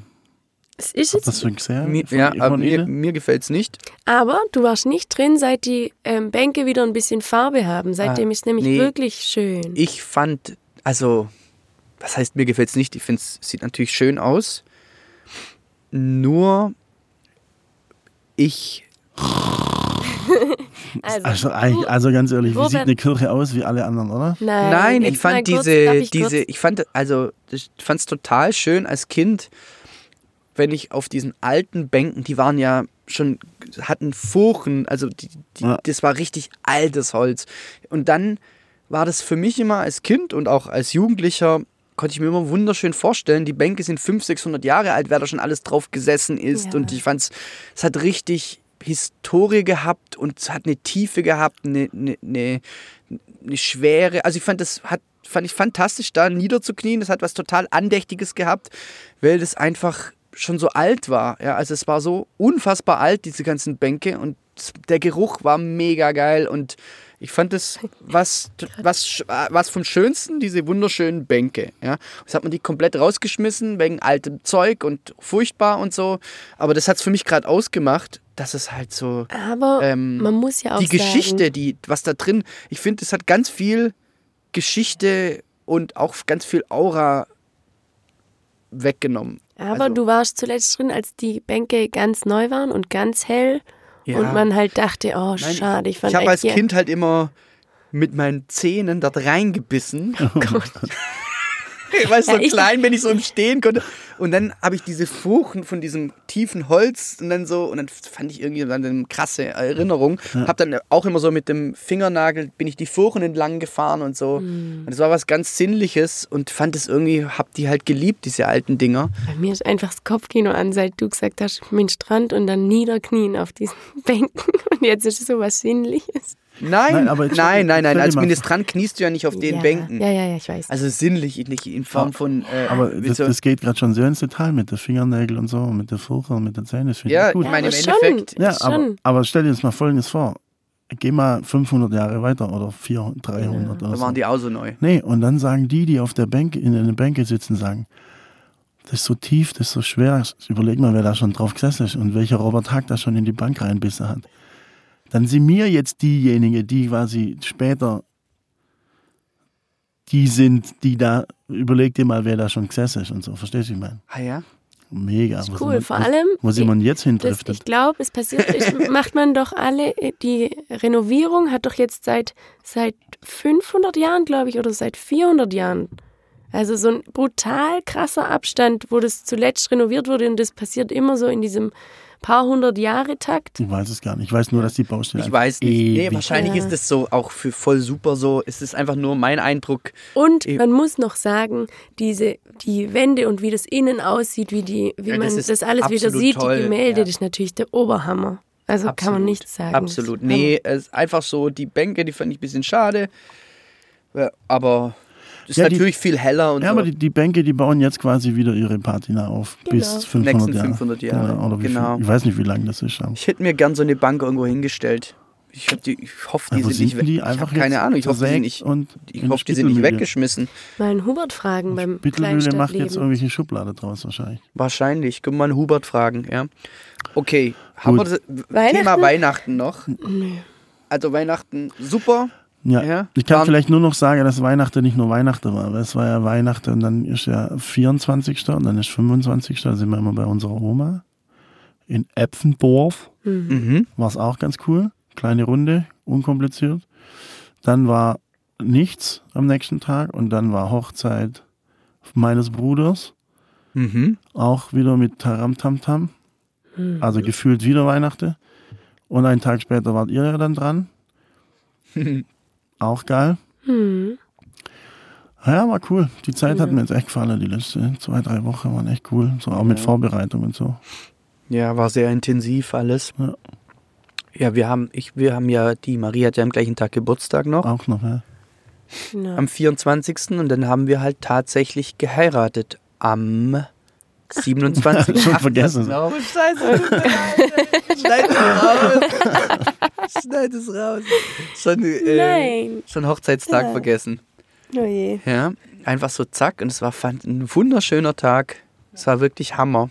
Es ist das jetzt, schon gesehen? Mir, ja, aber mir, mir gefällt es nicht. aber du warst nicht drin, seit die ähm, Bänke wieder ein bisschen Farbe haben. Seitdem Ah, ist nämlich nee. wirklich schön. Ich fand, also, was heißt, mir gefällt es nicht? Ich finde es sieht natürlich schön aus. Nur, ich, Also, Also, eigentlich- also ganz ehrlich, wie sieht eine Kirche aus wie alle anderen, oder? nein, nein, ich fand kurz, diese, ich diese, ich fand, also, ich fand es total schön als Kind, wenn ich auf diesen alten Bänken, die waren ja schon, hatten Furchen, also die, die, Ja. das war richtig altes Holz. Und dann war das für mich immer als Kind und auch als Jugendlicher, konnte ich mir immer wunderschön vorstellen, die Bänke sind 500, 600 Jahre alt, wer da schon alles drauf gesessen ist. Ja. Und ich fand es, es hat richtig Historie gehabt und hat eine Tiefe gehabt, eine, eine, eine, eine Schwere. Also ich fand das hat fand ich fantastisch da niederzuknien. Das hat was total andächtiges gehabt, weil das einfach schon so alt war. Ja, also es war so unfassbar alt diese ganzen Bänke und der Geruch war mega geil und ich fand das was, was, was vom Schönsten, diese wunderschönen Bänke. Ja. Jetzt hat man die komplett rausgeschmissen wegen altem Zeug und furchtbar und so. Aber das hat es für mich gerade ausgemacht, dass es halt so Aber ähm, man muss ja auch die sagen, Geschichte, die, was da drin, ich finde, es hat ganz viel Geschichte und auch ganz viel Aura weggenommen. Aber Also- du warst zuletzt drin, als die Bänke ganz neu waren und ganz hell Ja. und man halt dachte, oh Nein, schade, ich Ich habe als Kind halt immer mit meinen Zähnen dort reingebissen. Oh Gott. Ich war so Ja, klein, wenn ich so im Stehen konnte. Und dann habe ich diese Furchen von diesem tiefen Holz und dann so, und dann fand ich irgendwie dann eine krasse Erinnerung. Hab dann auch immer so mit dem Fingernagel, bin ich die Furchen entlang gefahren und so. Und es war was ganz Sinnliches und fand es irgendwie, hab die halt geliebt, diese alten Dinger. Bei mir ist einfach das Kopfkino an, seit du gesagt hast, mit Strand und dann niederknien auf diesen Bänken. Und jetzt ist es so was Sinnliches. Nein, Nein, nein, aber jetzt nein, nein, dir Als Ministrant kniest du ja nicht auf den ja. Bänken. Ja, ja, ja, ich weiß. Also sinnlich, nicht in Form von. Äh, Aber das, das geht gerade schon sehr ins Detail mit den Fingernägeln und so, mit der Furche und mit den Zähnen. Das Ja, ich gut. ich meine, im aber Endeffekt- Schon, Ja, aber, schon. aber stell dir jetzt mal Folgendes vor. Geh mal 500 Jahre weiter oder 400, 300 oder da so. waren die auch so neu. Nee, und dann sagen die, die auf der Bänke, in den Bänke sitzen, sagen, das ist so tief, das ist so schwer. Überleg mal, wer da schon drauf gesessen ist und welcher Robert Hack da schon in die Bank reinbissen hat. Dann sind mir jetzt diejenigen, die quasi später die sind, die da, überleg dir mal, wer da schon gesessen ist und so. Verstehst du, ich meine? Ah ja? Mega. Ist cool, wir- vor allem, Wo sind man jetzt Das, hindriftet? ich glaube, es passiert, ich, macht man doch alle, die Renovierung hat doch jetzt seit, seit 500 Jahren, glaube ich, oder seit 400 Jahren. Also so ein brutal krasser Abstand, wo das zuletzt renoviert wurde und das passiert immer so in diesem paar hundert Jahre Takt. Ich weiß es gar nicht. Ich weiß nur, dass die Baustelle Ich weiß nicht. Nee, wahrscheinlich Ja. ist das so auch für voll super so. Es ist einfach nur mein Eindruck. Und Ich- man muss noch sagen, diese, die Wände und wie das innen aussieht, wie, die, wie Ja, das man das, alles wieder absolut sieht, toll, die Gemälde, ja. das ist natürlich der Oberhammer. Also kann man Absolut. nichts sagen. Absolut. Nee, es ist einfach so, die Bänke, die fand ich ein bisschen schade. Aber ist Ja, die- natürlich viel heller und Ja, so. aber die, die Bänke, die bauen jetzt quasi wieder ihre Patina auf. Genau. Bis 500 Nächsten Jahre. 500 Jahre, Genau, oder wie genau. Viel, ich weiß nicht, wie lange das ist. Aber. ich hätte mir gern so eine Bank irgendwo hingestellt. Ich, die, ich hoffe, die Ja, wo sind nicht die Ich einfach habe keine Ahnung. Ich hoffe, die sind nicht, und ich hoffe, die sind nicht weggeschmissen. Mal einen Hubert fragen beim Bittelmühle macht jetzt Kleinstadtleben. irgendwelche Schublade draus wahrscheinlich. Wahrscheinlich. Können wir mal einen Hubert fragen, ja. Okay, haben wir das Weihnachten? Thema Weihnachten noch? Also Weihnachten super. Ja, Ja, ich kann vielleicht nur noch sagen, dass Weihnachten nicht nur Weihnachten war, weil es war ja Weihnachten und dann ist ja 24. und dann ist 25. Da sind wir immer bei unserer Oma in Epfendorf. Mhm. War es auch ganz cool. Kleine Runde, unkompliziert. Dann war nichts am nächsten Tag und dann war Hochzeit meines Bruders. Mhm. Auch wieder mit Taram Tam Tam. Also gefühlt wieder Weihnachten. Und einen Tag später wart ihr ja dann dran. Auch geil. Hm. Ja, war cool. Die Zeit hat mir jetzt echt gefallen. Die letzten zwei, drei Wochen waren echt cool. So auch mit Ja. Vorbereitung und so. Ja, war sehr intensiv alles. Ja. Ja, wir haben, ich, wir haben ja, die Marie hat ja am gleichen Tag Geburtstag noch, Auch noch, ja. Am 24. Und dann haben wir halt tatsächlich geheiratet am 27. Schon vergessen. Scheiße. Schneid. Schneid es raus. Schon, äh, schon Hochzeitstag Ja. vergessen. Oh je. Ja, einfach so zack. Und es war fand, ein wunderschöner Tag. Es war wirklich Hammer.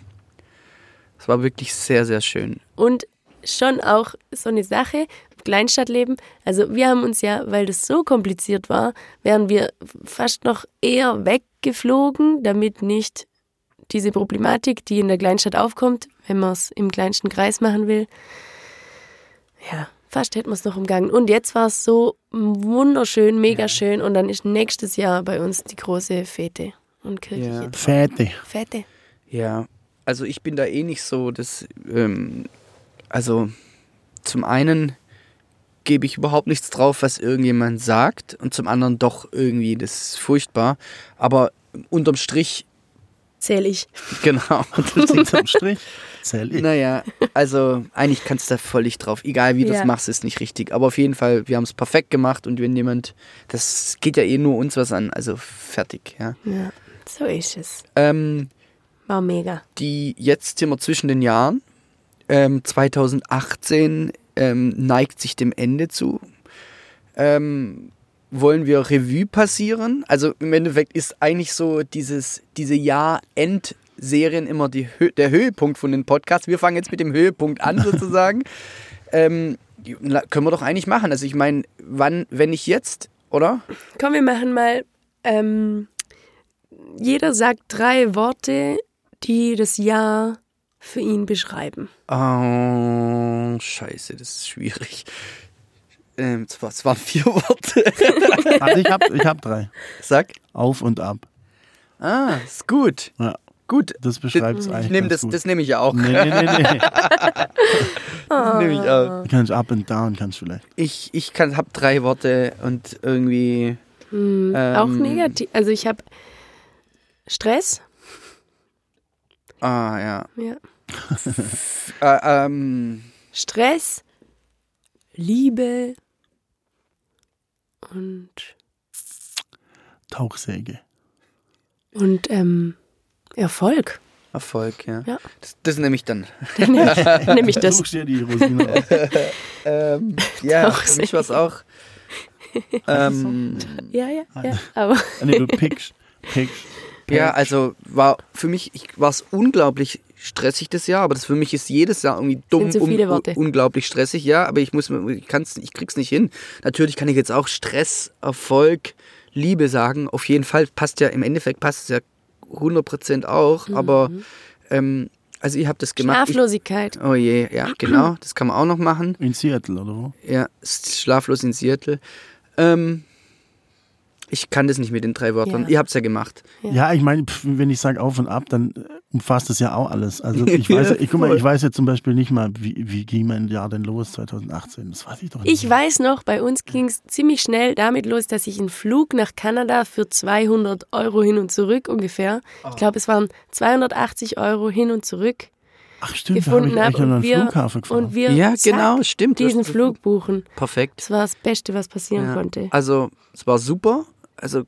Es war wirklich sehr, sehr schön. Und schon auch so eine Sache, Kleinstadtleben. Also wir haben uns ja, weil das so kompliziert war, wären wir fast noch eher weggeflogen, damit nicht diese Problematik, die in der Kleinstadt aufkommt, wenn man es im kleinsten Kreis machen will, ja, fast hätten wir es noch umgangen. Und jetzt war es so wunderschön, mega schön und dann ist nächstes Jahr bei uns die große Fete und kirchliche Ja. Fette. Fete. Ja, also ich bin da eh nicht so, das, ähm, also zum einen gebe ich überhaupt nichts drauf, was irgendjemand sagt und zum anderen doch irgendwie, das ist furchtbar, aber unterm Strich, Zähle ich. genau, Unterm Strich. Zähl ich. naja, also eigentlich kannst du da völlig drauf, egal wie du es Ja. machst, ist nicht richtig, aber auf jeden Fall, wir haben es perfekt gemacht und wenn jemand, das geht ja eh nur uns was an, also fertig, ja. Ja, so ist es. Ähm, War mega. die jetzt sind wir zwischen den Jahren. Ähm, 2018 ähm, neigt sich dem Ende zu. Ähm, wollen wir Revue passieren? Also im Endeffekt ist eigentlich so dieses diese Jahr-End-Serien immer die der Höhepunkt von den Podcasts. Wir fangen jetzt mit dem Höhepunkt an sozusagen. ähm, können wir doch eigentlich machen. Also ich meine, wann, wenn nicht jetzt, oder? Komm, wir machen mal. Ähm, jeder sagt drei Worte, die das Jahr für ihn beschreiben. Oh, scheiße, das ist schwierig. Ähm, es war- es waren vier Worte. Also ich hab, ich hab drei. Sag. Auf und ab. Ah, ist gut. Ja. Gut. Das beschreibt es Ich eigentlich. ganz das, gut. das nehme ich ja auch. Nee, nee, nee, nee. Das nehme ich auch. Du kannst up and down, kannst du vielleicht. Ich, ich kann, habe drei Worte und irgendwie. Hm, auch Ähm. negativ. Also ich habe Stress. Ah, ja. Ja. Äh, ähm, Stress, Liebe und, Tauchsäge. und ähm, Erfolg. Erfolg, ja. Ja. Das, das nehme ich dann. Dann nehme ich, nehm ich Da das. suchst du dir die Rosine raus. Ähm, ja, Auch für mich war es auch. Ähm, Ja, ja, ja. Aber Ah, nee, du pickst. pickst. Ja, also war für mich war es unglaublich stressig das Jahr, aber das für mich ist jedes Jahr irgendwie dumm, Sind zu viele Worte. unglaublich stressig, ja, aber ich muss ich kann's ich krieg's nicht hin. Natürlich kann ich jetzt auch Stress, Erfolg, Liebe sagen, auf jeden Fall passt ja im Endeffekt passt es ja 100% auch, aber ähm, also ich habe das gemacht. Ich, Schlaflosigkeit. oh je, ja, genau, das kann man auch noch machen. In Seattle, oder wo? Ja, schlaflos in Seattle. Ähm, ich kann das nicht mit den drei Wörtern. Ja. Ihr habt's ja gemacht. Ja. Ja, ich meine, wenn ich sage auf und ab, dann äh, umfasst das ja auch alles. Also ich weiß, Ja, ich, guck mal, ich weiß jetzt zum Beispiel nicht mal, wie, wie ging mein Jahr denn los 2018? Das weiß ich doch nicht. Ich weiß noch, bei uns ging es ziemlich schnell damit los, dass ich einen Flug nach Kanada für 200 Euro hin und zurück ungefähr, ich glaube es waren 280 Euro hin und zurück, Ach stimmt, da habe ich gefunden echt habe und einen wir, Flughafen gefahren. und wir Ja, zack, genau, stimmt. diesen Flug buchen. Perfekt. Das war das Beste, was passieren Ja. konnte. Also, es war super. Also,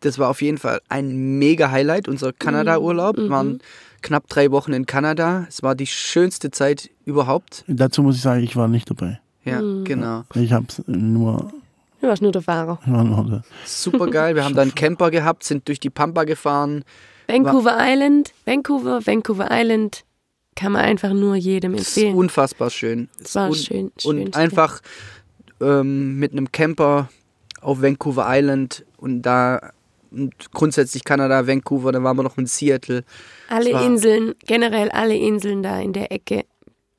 das war auf jeden Fall ein mega Highlight. Unser Kanada-Urlaub. Mhm. Wir waren knapp drei Wochen in Kanada. Es war die schönste Zeit überhaupt. Dazu muss ich sagen, ich war nicht dabei. Ja, Mhm. genau. Ich habe nur, Du warst nur der Fahrer. ich war nur der. Super geil. Wir haben dann einen Camper gehabt, sind durch die Pampa gefahren. Vancouver Island, Vancouver, Vancouver Island kann man einfach nur jedem Es ist empfehlen. unfassbar schön. Es Es war un- schön. Und einfach ähm, mit einem Camper auf Vancouver Island und da und grundsätzlich Kanada, Vancouver, dann waren wir noch in Seattle. Alle Inseln, generell alle Inseln da in der Ecke.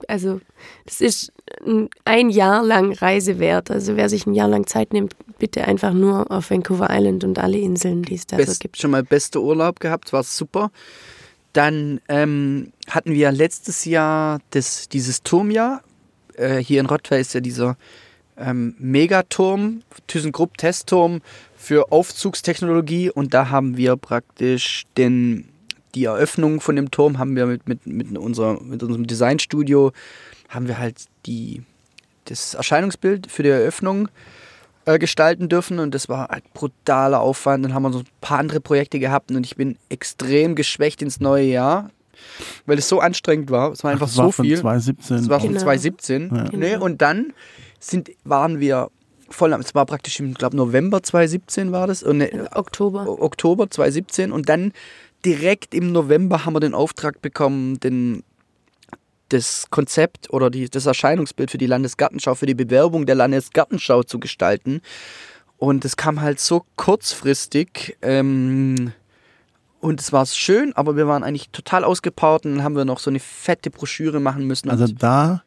Also, das ist ein- Jahr lang Reise wert. Also, wer sich ein Jahr lang Zeit nimmt, bitte einfach nur auf Vancouver Island und alle Inseln, die es da so Best, gibt. schon mal beste Urlaub gehabt, war super. Dann ähm, hatten wir letztes Jahr das, dieses Turmjahr. Äh, hier in Rottweil ist ja dieser ähm, Megaturm, ThyssenKrupp Testturm für Aufzugstechnologie und da haben wir praktisch den, die Eröffnung von dem Turm haben wir mit, mit, mit, unserer, mit unserem Designstudio haben wir halt die, das Erscheinungsbild für die Eröffnung äh, gestalten dürfen und das war halt brutaler Aufwand. Dann haben wir so ein paar andere Projekte gehabt und ich bin extrem geschwächt ins neue Jahr, weil es so anstrengend war. Es war einfach das so war von viel. 2017. Das war von Genau. 2017. Ja. Nee, und dann sind, waren wir voll, am- es war praktisch im, glaube November 2017 war das, und, ne, Oktober. Oktober 2017 und dann direkt im November haben wir den Auftrag bekommen, den, das Konzept oder die, das Erscheinungsbild für die Landesgartenschau, für die Bewerbung der Landesgartenschau zu gestalten. Und es kam halt so kurzfristig ähm, und es war schön, aber wir waren eigentlich total ausgepowert und dann haben wir noch so eine fette Broschüre machen müssen. Also und, da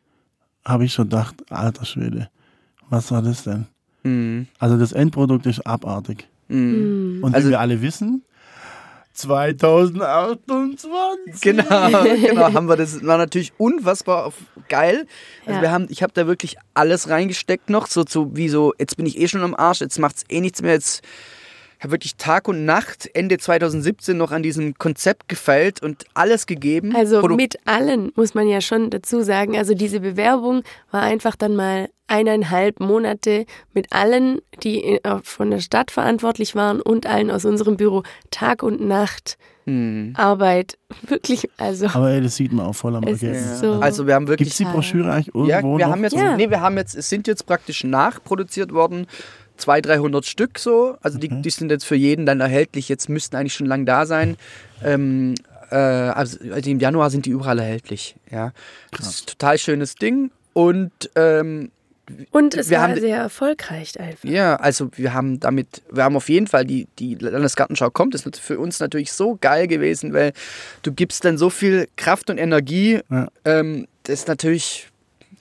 habe ich schon gedacht, alter Schwede, was war das denn? Mhm. Also das Endprodukt ist abartig. Mhm. Und Also- wie wir alle wissen, 2028. Genau, genau, haben wir das war natürlich unfassbar auf, geil. Also Ja. wir haben, ich habe da wirklich alles reingesteckt noch, so zu wie so, jetzt bin ich eh schon am Arsch, jetzt macht's eh nichts mehr, jetzt habe wirklich Tag und Nacht Ende 2017 noch an diesem Konzept gefeilt und alles gegeben. Also Produ- mit allen, muss man ja schon dazu sagen. Also diese Bewerbung war einfach dann mal eineinhalb Monate mit allen, die äh, von der Stadt verantwortlich waren und allen aus unserem Büro. Tag und Nacht Hm. Arbeit. Wirklich, also Aber ey, das sieht man auch voll am Ergebnis. so- Also wir haben wirklich Gibt es die Broschüre eigentlich irgendwo Ja, wir noch? haben jetzt, Ja. nee, wir haben jetzt, es sind jetzt praktisch nachproduziert worden, 200, 300 Stück so. Also die, die sind jetzt für jeden dann erhältlich. Jetzt müssten eigentlich schon lang da sein. Ähm, äh, also, also im Januar sind die überall erhältlich. Ja, das ist ein total schönes Ding und ähm, Und es Wir war haben- sehr erfolgreich einfach. ja, also wir haben damit, wir haben auf jeden Fall die, die Landesgartenschau kommt. Das ist für uns natürlich so geil gewesen, weil du gibst dann so viel Kraft und Energie. Ja. Ähm, das ist natürlich,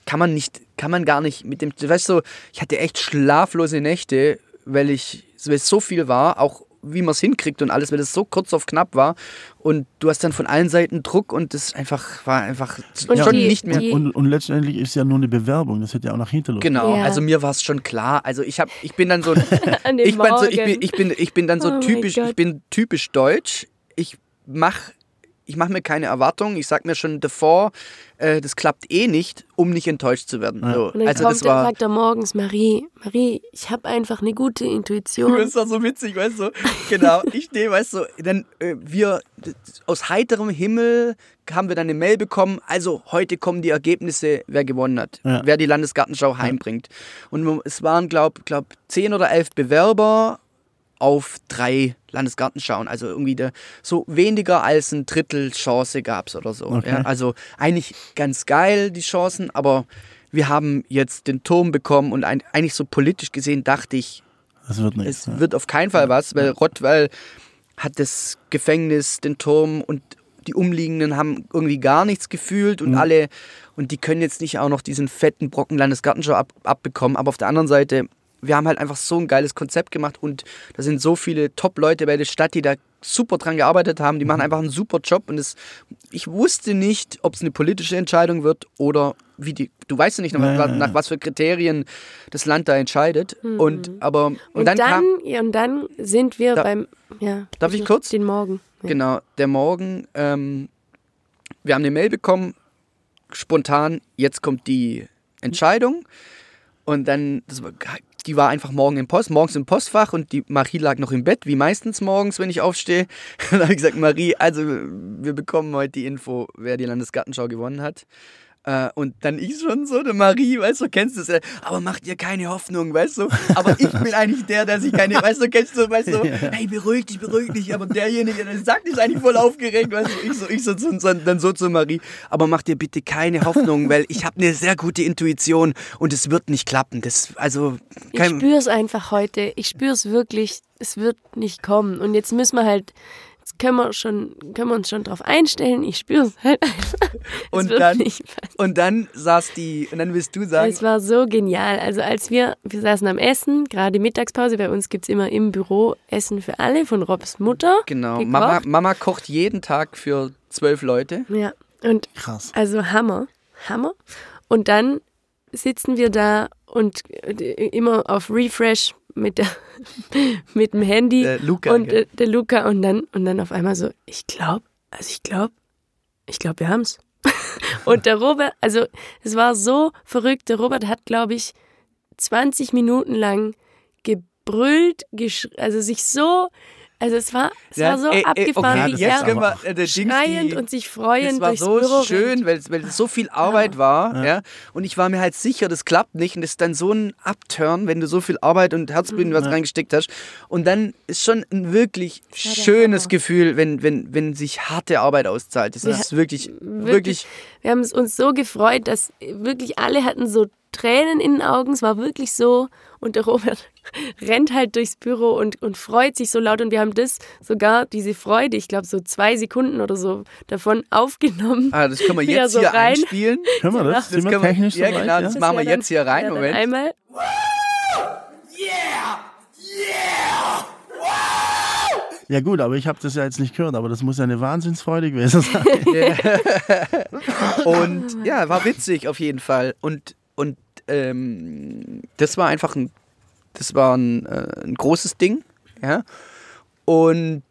kann man nicht, kann man gar nicht mit dem, du weißt so, ich hatte echt schlaflose Nächte, weil ich, weil es so viel war, auch wie man es hinkriegt und alles, weil das so kurz auf knapp war. Und du hast dann von allen Seiten Druck und das einfach war einfach Und schon die- nicht mehr. Und, und letztendlich ist ja nur eine Bewerbung, das hätte ja auch nach hinten losgehen. Genau, Ja. also mir war es schon klar. Also ich habe, ich bin dann so, ich bin so, ich bin, ich bin, ich bin dann so Oh typisch, ich bin typisch deutsch. Ich mach, ich mache mir keine Erwartungen. Ich sag mir schon davor, äh, das klappt eh nicht, um nicht enttäuscht zu werden. So, Und dann also kommt das er, war. sagt er morgens, Marie, Marie, ich habe einfach eine gute Intuition. Das war so witzig, weißt du? Genau, ich stehe, weißt du, dann äh, wir aus heiterem Himmel haben wir dann eine Mail bekommen, also heute kommen die Ergebnisse, wer gewonnen hat, Ja. wer die Landesgartenschau heimbringt. Und es waren, glaub, glaub, zehn oder elf Bewerber auf drei Landesgartenschauen. Also irgendwie der, so weniger als ein Drittel Chance gab es oder so. Okay. Ja, also eigentlich ganz geil, die Chancen, aber wir haben jetzt den Turm bekommen und ein, eigentlich so politisch gesehen dachte ich, wird nichts. es wird auf keinen Fall was, weil Rottweil hat das Gefängnis, den Turm und die Umliegenden haben irgendwie gar nichts gefühlt und alle, und die können jetzt nicht auch noch diesen fetten Brocken Landesgartenschau ab, abbekommen. Aber auf der anderen Seite, wir haben halt einfach so ein geiles Konzept gemacht und da sind so viele Top-Leute bei der Stadt, die da super dran gearbeitet haben. Die machen einfach einen super Job und es, ich wusste nicht, ob es eine politische Entscheidung wird oder wie die, du weißt ja nicht, nach, ja. nach was für Kriterien das Land da entscheidet. Und, aber, und, und, dann, dann, kam, ja, und dann sind wir Da- beim, ja. Darf ich kurz? Den Morgen. Ja. Genau, der Morgen, ähm, wir haben eine Mail bekommen, spontan, jetzt kommt die Entscheidung. Und dann, das war, die war einfach morgen im Post, morgens im Postfach und die Marie lag noch im Bett, wie meistens morgens, wenn ich aufstehe. Dann habe ich gesagt, Marie, also wir bekommen heute die Info, wer die Landesgartenschau gewonnen hat. Äh, und dann ich schon so, der Marie, weißt du, kennst du das, äh, aber mach dir keine Hoffnung, weißt du. Aber ich bin eigentlich der, der sich keine, weißt du, kennst du, weißt du, hey, beruhig dich, beruhig dich. Aber derjenige, der sagt, ist eigentlich voll aufgeregt, weißt du. Ich so, ich so, zu- zu- dann so zu Marie, aber mach dir bitte keine Hoffnung, weil ich habe eine sehr gute Intuition und es wird nicht klappen. Das, also, Ich spüre es einfach heute. Ich spüre es wirklich. Es wird nicht kommen. Und jetzt müssen wir halt, können wir, schon, können wir uns schon drauf einstellen. Ich spüre es halt einfach. Und dann- und dann saß die, und dann willst du sagen, Es war so genial. Also als wir, wir saßen am Essen, gerade Mittagspause, bei uns gibt es immer im Büro Essen für alle von Robs Mutter. genau, gekocht. Mama, Mama kocht jeden Tag für zwölf Leute. Ja, und Krass. also Hammer, Hammer. Und dann sitzen wir da und äh, immer auf Refresh mit, der, mit dem Handy Der Luca, und äh, der Luca und dann, und dann auf einmal so, ich glaube, also ich glaube, ich glaube, wir haben's. und der Robert, also es war so verrückt, der Robert hat, glaube ich, 20 Minuten lang gebrüllt, also sich so, also es war, es war so ey, ey, abgefahren, okay, wie er jetzt können wir, äh, der Dings, schreiend die- und sich freuend das war durchs so Büro schön, weil, weil es so viel Arbeit war, ja. Und ich war mir halt sicher, das klappt nicht. Und das ist dann so ein Upturn, wenn du so viel Arbeit und Herzblut in was reingesteckt hast. Und dann ist schon ein wirklich schönes Hammer. Gefühl, wenn, wenn, wenn sich harte Arbeit auszahlt. Das Ja, ist wirklich, wirklich, Wir haben es uns so gefreut, dass wirklich alle hatten so Tränen in den Augen. Es war wirklich so. Und der Robert rennt halt durchs Büro und, und freut sich so laut. Und wir haben das sogar, diese Freude, ich glaube so zwei Sekunden oder so davon aufgenommen. ah, das können wir jetzt so hier rein. einspielen. Können wir das? Das wir können wir- technisch ja, genau, das ja? machen wir jetzt hier rein. Moment. Einmal. ja gut, aber ich habe das ja jetzt nicht gehört, aber das muss ja eine Wahnsinnsfreude gewesen sein. Und ja, war witzig auf jeden Fall. Und, und ähm, das war einfach ein, das war ein, äh, ein großes Ding. Ja. Und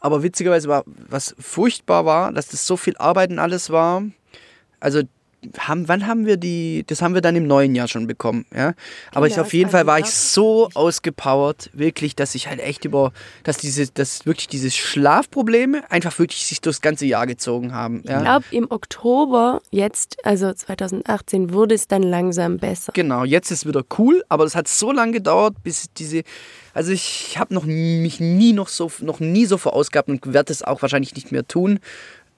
aber witzigerweise war, was furchtbar war, dass das so viel Arbeit und alles war. Also haben, wann haben wir die, das haben wir dann im neuen Jahr schon bekommen, ja. Aber ich, auf jeden Fall war ich so ausgepowert, wirklich, dass ich halt echt über, dass diese, dass wirklich diese Schlafprobleme einfach wirklich sich durchs ganze Jahr gezogen haben, Ich ja. glaube, im Oktober jetzt, also 2018, wurde es dann langsam besser. Genau, jetzt ist wieder cool, aber das hat so lange gedauert, bis diese. Also ich habe noch nie- mich nie noch so noch nie so verausgabt und werde es auch wahrscheinlich nicht mehr tun.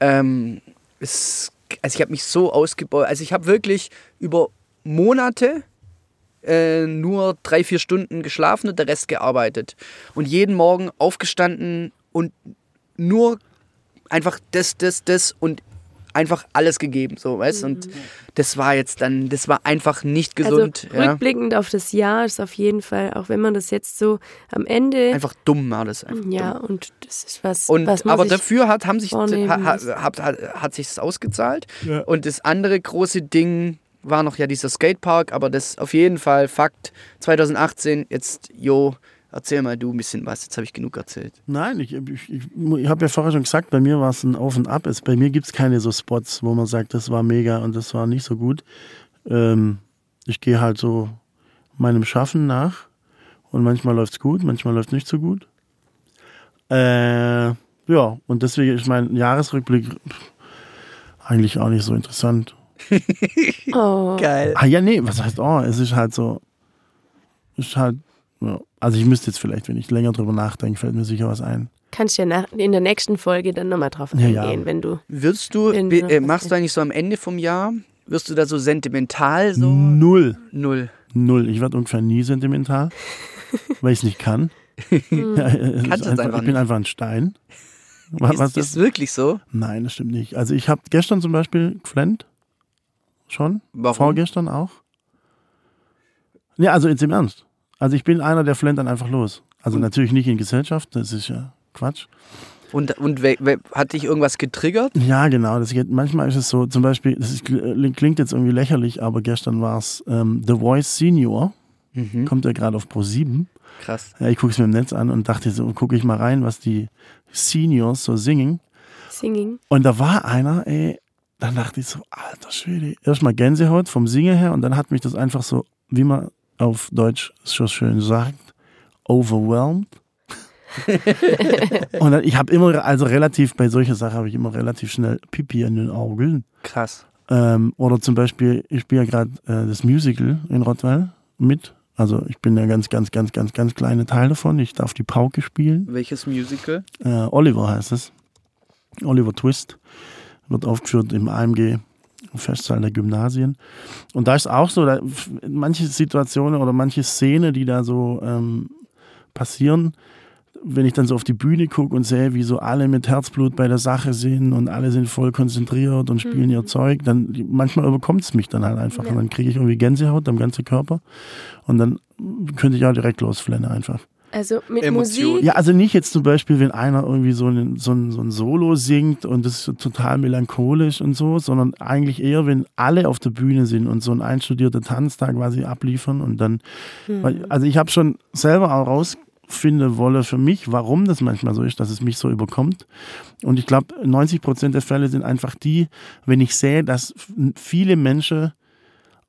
Ähm, es, also ich habe mich so ausgebaut. Also ich habe wirklich über Monate äh, nur drei, vier Stunden geschlafen und der Rest gearbeitet. Und jeden Morgen aufgestanden und nur einfach das, das, das und einfach alles gegeben, so, weißt Und das war jetzt dann, das war einfach nicht gesund. Also ja. rückblickend auf das Jahr ist auf jeden Fall, auch wenn man das jetzt so am Ende. Einfach dumm war das einfach. ja, dumm. und das ist was. Und, was man aber sich dafür hat, haben sich, ha, hat, hat, hat sich ausgezahlt. Ja. Und das andere große Ding war noch ja dieser Skatepark, aber das auf jeden Fall Fakt 2018. Jetzt, jo, erzähl mal du ein bisschen was. Jetzt habe ich genug erzählt. Nein, ich, ich, ich, ich habe ja vorher schon gesagt, bei mir war es ein Auf und Ab. Es, bei mir gibt es keine so Spots, wo man sagt, das war mega und das war nicht so gut. Ähm, ich gehe halt so meinem Schaffen nach und manchmal läuft es gut, manchmal läuft nicht so gut. Äh, ja, und deswegen ist mein Jahresrückblick eigentlich auch nicht so interessant. Oh, Geil. Ah ja, nee, was heißt, oh, es ist halt so, ist halt, ja. Also ich müsste jetzt vielleicht, wenn ich länger drüber nachdenke, fällt mir sicher was ein. kannst ja nach, in der nächsten Folge dann nochmal drauf Ja, eingehen, ja. wenn du. Wirst du, be- äh, machst du eigentlich so am Ende vom Jahr, wirst du da so sentimental so? Null. Null. Null. Ich werde ungefähr nie sentimental, weil ich es nicht kann. Hm. Ja, ist Kannst einfach, einfach ich bin einfach ein Stein. Was, Ist, was ist das? wirklich so? Nein, das stimmt nicht. Also ich habe gestern zum Beispiel geflennt. Schon. Warum? Vorgestern auch. Ja, also jetzt im Ernst. Also ich bin einer, der flennt dann einfach los. Also natürlich nicht in Gesellschaft, das ist ja Quatsch. Und, und we, we, hat dich irgendwas getriggert? Ja, genau. Das geht, manchmal ist es so, zum Beispiel, das ist, klingt jetzt irgendwie lächerlich, aber gestern war es ähm, The Voice Senior. Mhm. Kommt ja gerade auf Pro 7. Krass. Ja, ich gucke es mir im Netz an und dachte so, gucke ich mal rein, was die Seniors so singen. Singing. Und da war einer, ey, dann dachte ich so, alter Schwede, erstmal Gänsehaut vom Singen her und dann hat mich das einfach so, wie man auf Deutsch so schön sagt, overwhelmed. und ich habe immer, also relativ, bei solcher Sache habe ich immer relativ schnell Pipi in den Augen. Krass. Ähm, oder zum Beispiel, ich spiele ja gerade äh, das Musical in Rottweil mit. Also ich bin der ganz, ganz, ganz, ganz, ganz kleine Teil davon. Ich darf die Pauke spielen. Welches Musical? Äh, Oliver heißt es. Oliver Twist. Wird aufgeführt im AMG Festsaal der Gymnasien. Und da ist auch so, da, manche Situationen oder manche Szene, die da so ähm, passieren, wenn ich dann so auf die Bühne gucke und sehe, wie so alle mit Herzblut bei der Sache sind und alle sind voll konzentriert und spielen ihr Zeug, dann manchmal überkommt es mich dann halt einfach. Ja. Und dann kriege ich irgendwie Gänsehaut am ganzen Körper. Und dann könnte ich auch direkt losflennen einfach. Also mit Emotion. Musik. Ja, also nicht jetzt zum Beispiel, wenn einer irgendwie so ein, so ein, so ein Solo singt und das ist total melancholisch und so, sondern eigentlich eher, wenn alle auf der Bühne sind und so ein einstudierter Tanz da quasi abliefern und dann, weil, also ich habe schon selber auch rausfinden wollen für mich, warum das manchmal so ist, dass es mich so überkommt. Und ich glaube, 90 Prozent der Fälle sind einfach die, wenn ich sehe, dass viele Menschen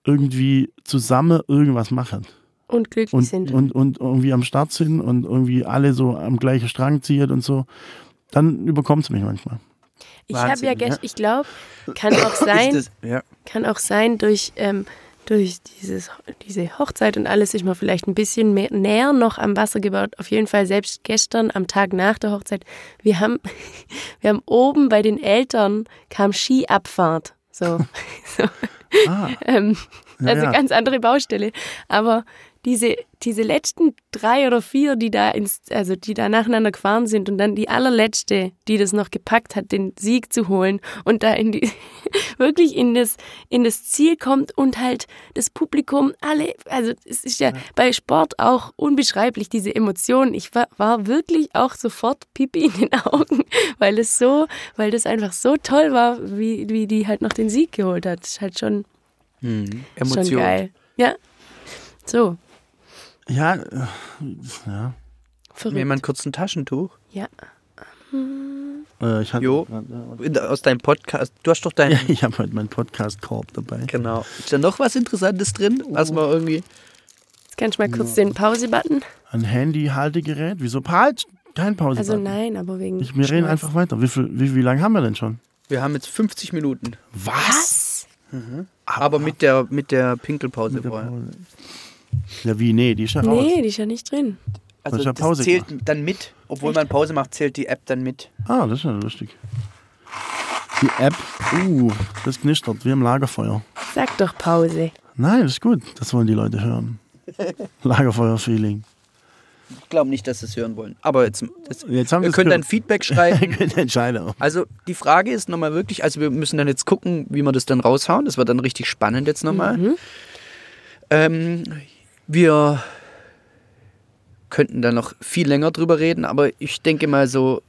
irgendwie zusammen irgendwas machen Und glücklich und, sind. und, und irgendwie am Start sind und irgendwie alle so am gleichen Strang ziehen und so, dann überkommt es mich manchmal. ich habe ja, Wahnsinn, gest- ich glaube, kann auch sein, das, ja. kann auch sein, durch, ähm, durch dieses, diese Hochzeit und alles ist man vielleicht ein bisschen mehr, näher noch am Wasser gebaut. Auf jeden Fall selbst gestern, am Tag nach der Hochzeit, wir haben, wir haben oben bei den Eltern kam Skiabfahrt. So, so Ah, ähm, Ja, also ja. ganz andere Baustelle. Aber diese, diese letzten drei oder vier, die da ins, also die da nacheinander gefahren sind und dann die allerletzte, die das noch gepackt hat, den Sieg zu holen und da in die, wirklich in das, in das Ziel kommt und halt das Publikum alle, also es ist ja, bei Sport auch unbeschreiblich, diese Emotionen. Ich war, war wirklich auch sofort Pipi in den Augen, weil es so, weil das einfach so toll war, wie, wie die halt noch den Sieg geholt hat. Das ist halt schon, Hm. Schon Emotion. geil. Ja. So, ja, äh, ja. verrückt. Jemand kurz ein Taschentuch? Ja. Äh, ich hatte Jo. In, der- aus deinem Podcast. Du hast doch dein. Ja, ich habe heute meinen Podcast-Korb dabei. Genau. Ist da noch was Interessantes drin? Was man irgendwie. Jetzt kannst du mal kurz den Pause-Button. Ein Handy-Haltegerät. Wieso? Halt! Kein Pause. Also nein, aber wegen. Ich, wir reden Schmerz. einfach weiter. Wie, viel, wie, wie lange haben wir denn schon? Wir haben jetzt 50 Minuten. Was? Aber mit der, mit der Pinkelpause Mit der vorher. Pause. Ja, wie? Nee, die ist ja raus. Nee, die ist ja nicht drin. Also ja das Pause zählt gemacht? dann mit. Obwohl man Pause macht, zählt die App dann mit. Ah, das ist ja lustig. Die App, uh, das knistert wie im Lagerfeuer. Sag doch Pause. Nein, das ist gut. Das wollen die Leute hören. Lagerfeuer-Feeling. Ich glaube nicht, dass sie es hören wollen. Aber jetzt, das, Jetzt haben ihr wir's könnt dann. Feedback schreiben. Könnt entscheiden. Also die Frage ist nochmal wirklich, also wir müssen dann jetzt gucken, wie wir das dann raushauen. Das wird dann richtig spannend jetzt nochmal. Ähm, wir könnten da noch viel länger drüber reden, aber ich denke mal so,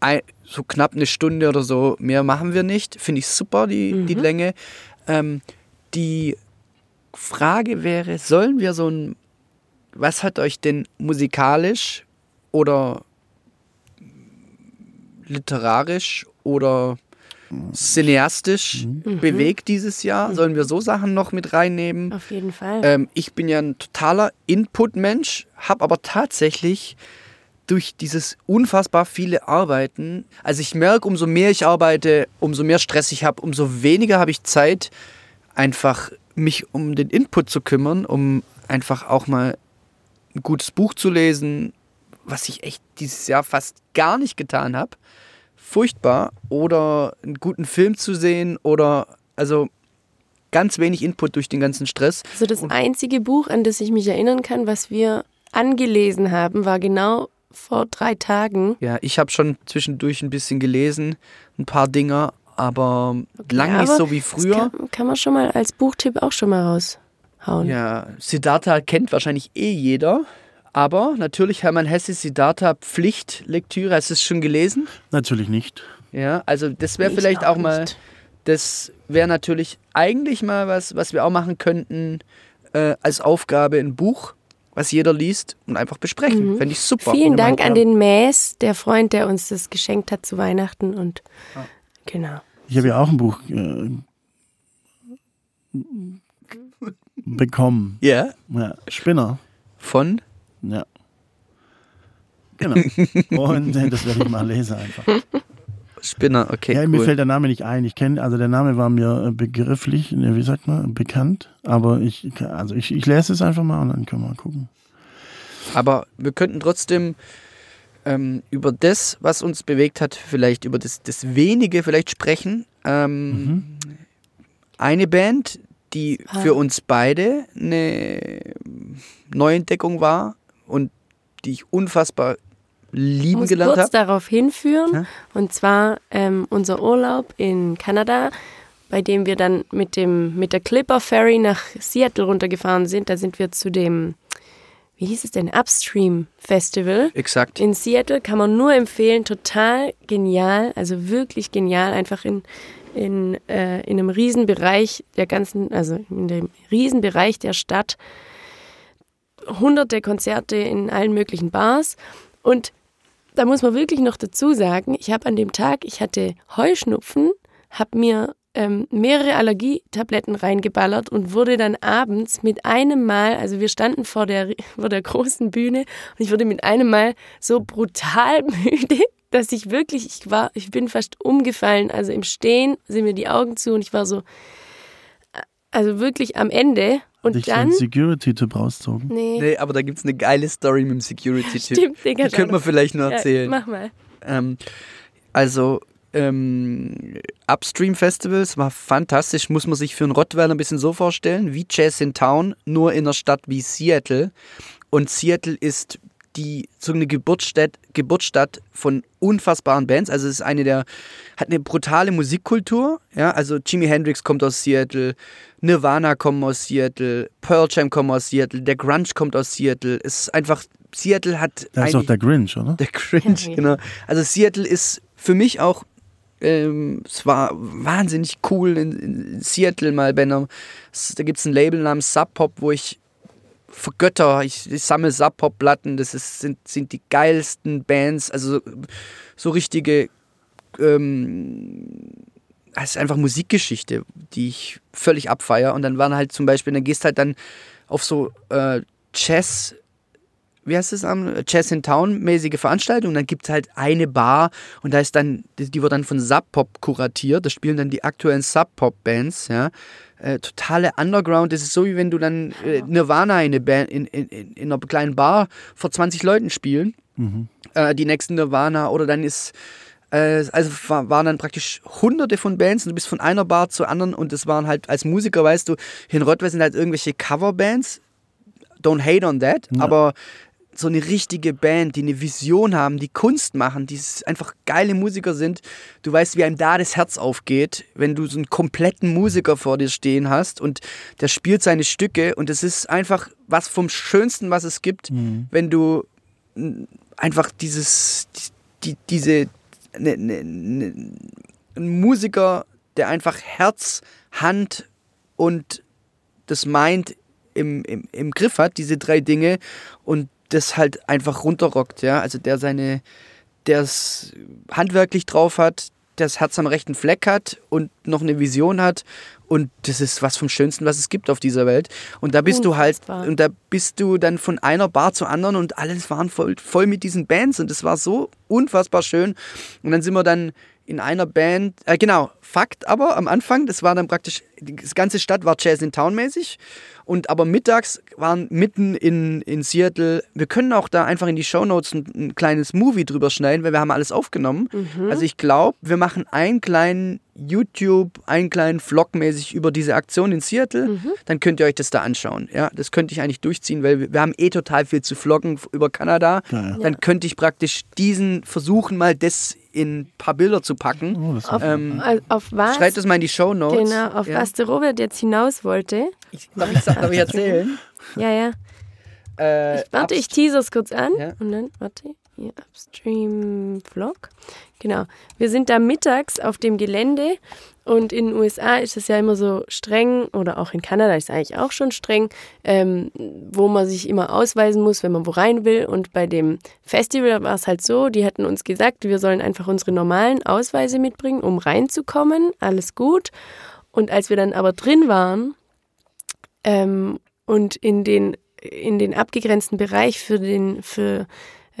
ein, so knapp eine Stunde oder so mehr machen wir nicht. Finde ich super, die, die Länge. Ähm, die Frage wäre, sollen wir so ein, was hat euch denn musikalisch oder literarisch oder cineastisch bewegt dieses Jahr? Sollen wir so Sachen noch mit reinnehmen? Auf jeden Fall. Ähm, ich bin ja ein totaler Input-Mensch, habe aber tatsächlich durch dieses unfassbar viele Arbeiten, also ich merke, umso mehr ich arbeite, umso mehr Stress ich habe, umso weniger habe ich Zeit, einfach mich um den Input zu kümmern, um einfach auch mal ein gutes Buch zu lesen, was ich echt dieses Jahr fast gar nicht getan habe. Furchtbar. Oder einen guten Film zu sehen oder also ganz wenig Input durch den ganzen Stress. Also das einzige Buch, an das ich mich erinnern kann, was wir angelesen haben, war genau vor drei Tagen. Ja, ich habe schon zwischendurch ein bisschen gelesen, ein paar Dinger, aber lang nicht aber so wie früher. kann, kann man schon mal als Buchtipp auch schon mal raushauen. Ja, Siddhartha kennt wahrscheinlich eh jeder. Aber natürlich Hermann Hesse Siddhartha Pflichtlektüre. Hast du es schon gelesen? Natürlich nicht. Ja, also das wäre Ich vielleicht auch, mal, nicht. das wäre natürlich eigentlich mal was, was wir auch machen könnten äh, als Aufgabe ein Buch, was jeder liest und einfach besprechen. Fände ich super. Mhm. Vielen Oder Dank mal- an den Mäß, der Freund, der uns das geschenkt hat zu Weihnachten. Und Ah. genau. Ich habe ja auch ein Buch äh, bekommen. Ja, Ja, Spinner. von Ja. Genau. Und äh, das werde ich mal lesen einfach. Spinner, okay. Ja, mir cool. fällt der Name nicht ein. Ich kenne, also der Name war mir äh, begrifflich, ne, wie sagt man, bekannt. Aber ich, also ich, ich lese es einfach mal und dann können wir mal gucken. Aber wir könnten trotzdem ähm, über das, was uns bewegt hat, vielleicht über das, das Wenige vielleicht sprechen. Ähm, Eine Band, die Ah. für uns beide eine Neuentdeckung war und die ich unfassbar lieben muss gelernt kurz habe. darauf hinführen. Ja. Und zwar ähm, unser Urlaub in Kanada, bei dem wir dann mit, dem, mit der Clipper Ferry nach Seattle runtergefahren sind. Da sind wir zu dem, wie hieß es denn, Upstream Festival. Exakt. In Seattle kann man nur empfehlen, total genial, also wirklich genial, einfach in, in, äh, in einem Riesenbereich der ganzen, also in dem Riesenbereich der Stadt. Hunderte Konzerte in allen möglichen Bars. Und da muss man wirklich noch dazu sagen, ich habe an dem Tag, ich hatte Heuschnupfen, habe mir ähm, mehrere Allergietabletten reingeballert und wurde dann abends mit einem Mal, also wir standen vor der, vor der großen Bühne und ich wurde mit einem Mal so brutal müde, dass ich wirklich, ich war, ich bin fast umgefallen. Also im Stehen sind mir die Augen zu und ich war so, äh, also wirklich am Ende. Und Dich dann, einen Security-Typ rauszogen. nee, Nee, aber da gibt es eine geile Story mit dem Security-Typ. stimmt, Digga. Die könnte man vielleicht noch Ja, erzählen. mach mal. Ähm, also, ähm, Upstream Festivals war fantastisch, muss man sich für einen Rottweiler ein bisschen so vorstellen, wie Jazz in Town, nur in einer Stadt wie Seattle. Und Seattle ist die so eine Geburtsstadt, Geburtsstadt von unfassbaren Bands. Also es ist eine der, hat eine brutale Musikkultur. Ja, also Jimi Hendrix kommt aus Seattle, Nirvana kommt aus Seattle, Pearl Jam kommt aus Seattle, der Grunge kommt aus Seattle. Es ist einfach, Seattle hat Da ist doch der Grinch, oder? der Ja, genau. Also Seattle ist für mich auch, ähm, es war wahnsinnig cool in, in Seattle mal bei einer, s- da gibt es ein Label namens Sub Pop, wo ich vergötter, ich, ich sammle Sub Pop Platten, das ist, sind, sind die geilsten Bands, also so, so richtige, ähm, es ist einfach Musikgeschichte, die ich völlig abfeier und dann waren halt zum Beispiel, dann gehst halt dann auf so äh, Jazz wie heißt es am Jazz in Town mäßige Veranstaltung. Dann gibt es halt eine Bar und da ist dann, die, die wird dann von Sub Pop kuratiert. Da spielen dann die aktuellen Sub Pop Bands, ja. Äh, totale Underground. Das ist so wie wenn du dann äh, Nirvana in, eine Band, in, in, in in einer kleinen Bar vor 20 Leuten spielen. Äh, die nächsten Nirvana oder dann ist also war- waren dann praktisch hunderte von Bands und du bist von einer Bar zur anderen und es waren halt als Musiker, weißt du, in Rottweil sind halt irgendwelche Coverbands. Don't hate on that, aber so eine richtige Band, die eine Vision haben, die Kunst machen, die einfach geile Musiker sind. Du weißt, wie einem da das Herz aufgeht, wenn du so einen kompletten Musiker vor dir stehen hast und der spielt seine Stücke und es ist einfach was vom Schönsten, was es gibt, mhm. wenn du einfach dieses, die, diese, ne, ne, ne, ein Musiker, der einfach Herz, Hand und das Mind im, im, im Griff hat, diese drei Dinge, und das halt einfach runterrockt, ja. Also der seine, der es handwerklich drauf hat, der das Herz am rechten Fleck hat und noch eine Vision hat. Und das ist was vom Schönsten, was es gibt auf dieser Welt. Und da bist Unfassbar. du halt, und da bist du dann von einer Bar zur anderen und alles waren voll, voll mit diesen Bands und es war so unfassbar schön. Und dann sind wir dann in einer Band, äh, genau, Fakt aber am Anfang, das war dann praktisch, die ganze Stadt war Jazz in Town mäßig und aber mittags waren mitten in, in Seattle, wir können auch da einfach in die Shownotes ein, ein kleines Movie drüber schneiden, weil wir haben alles aufgenommen. Mhm. Also ich glaube, wir machen einen kleinen YouTube, einen kleinen Vlog mäßig über diese Aktion in Seattle, mhm. dann könnt ihr euch das da anschauen. Ja, das könnte ich eigentlich durchziehen, weil wir, wir haben eh total viel zu vloggen über Kanada. Ja. Dann könnte ich praktisch diesen versuchen, mal das in ein paar Bilder zu packen. Oh, auf, ähm, auf, was? Schreibt das mal in die Show Notes. Genau, auf ja. was der Robert jetzt hinaus wollte. Ich, darf, ich, darf ich erzählen? ja, ja. Äh, ich, warte, ich teaser es kurz an. Ja. Und dann, warte, hier, Upstream Vlog. Genau. Wir sind da mittags auf dem Gelände und in den USA ist es ja immer so streng, oder auch in Kanada ist es eigentlich auch schon streng, ähm, wo man sich immer ausweisen muss, wenn man wo rein will. Und bei dem Festival war es halt so, die hatten uns gesagt, wir sollen einfach unsere normalen Ausweise mitbringen, um reinzukommen. Alles gut. Und als wir dann aber drin waren ähm, und in den, in den abgegrenzten Bereich für den, für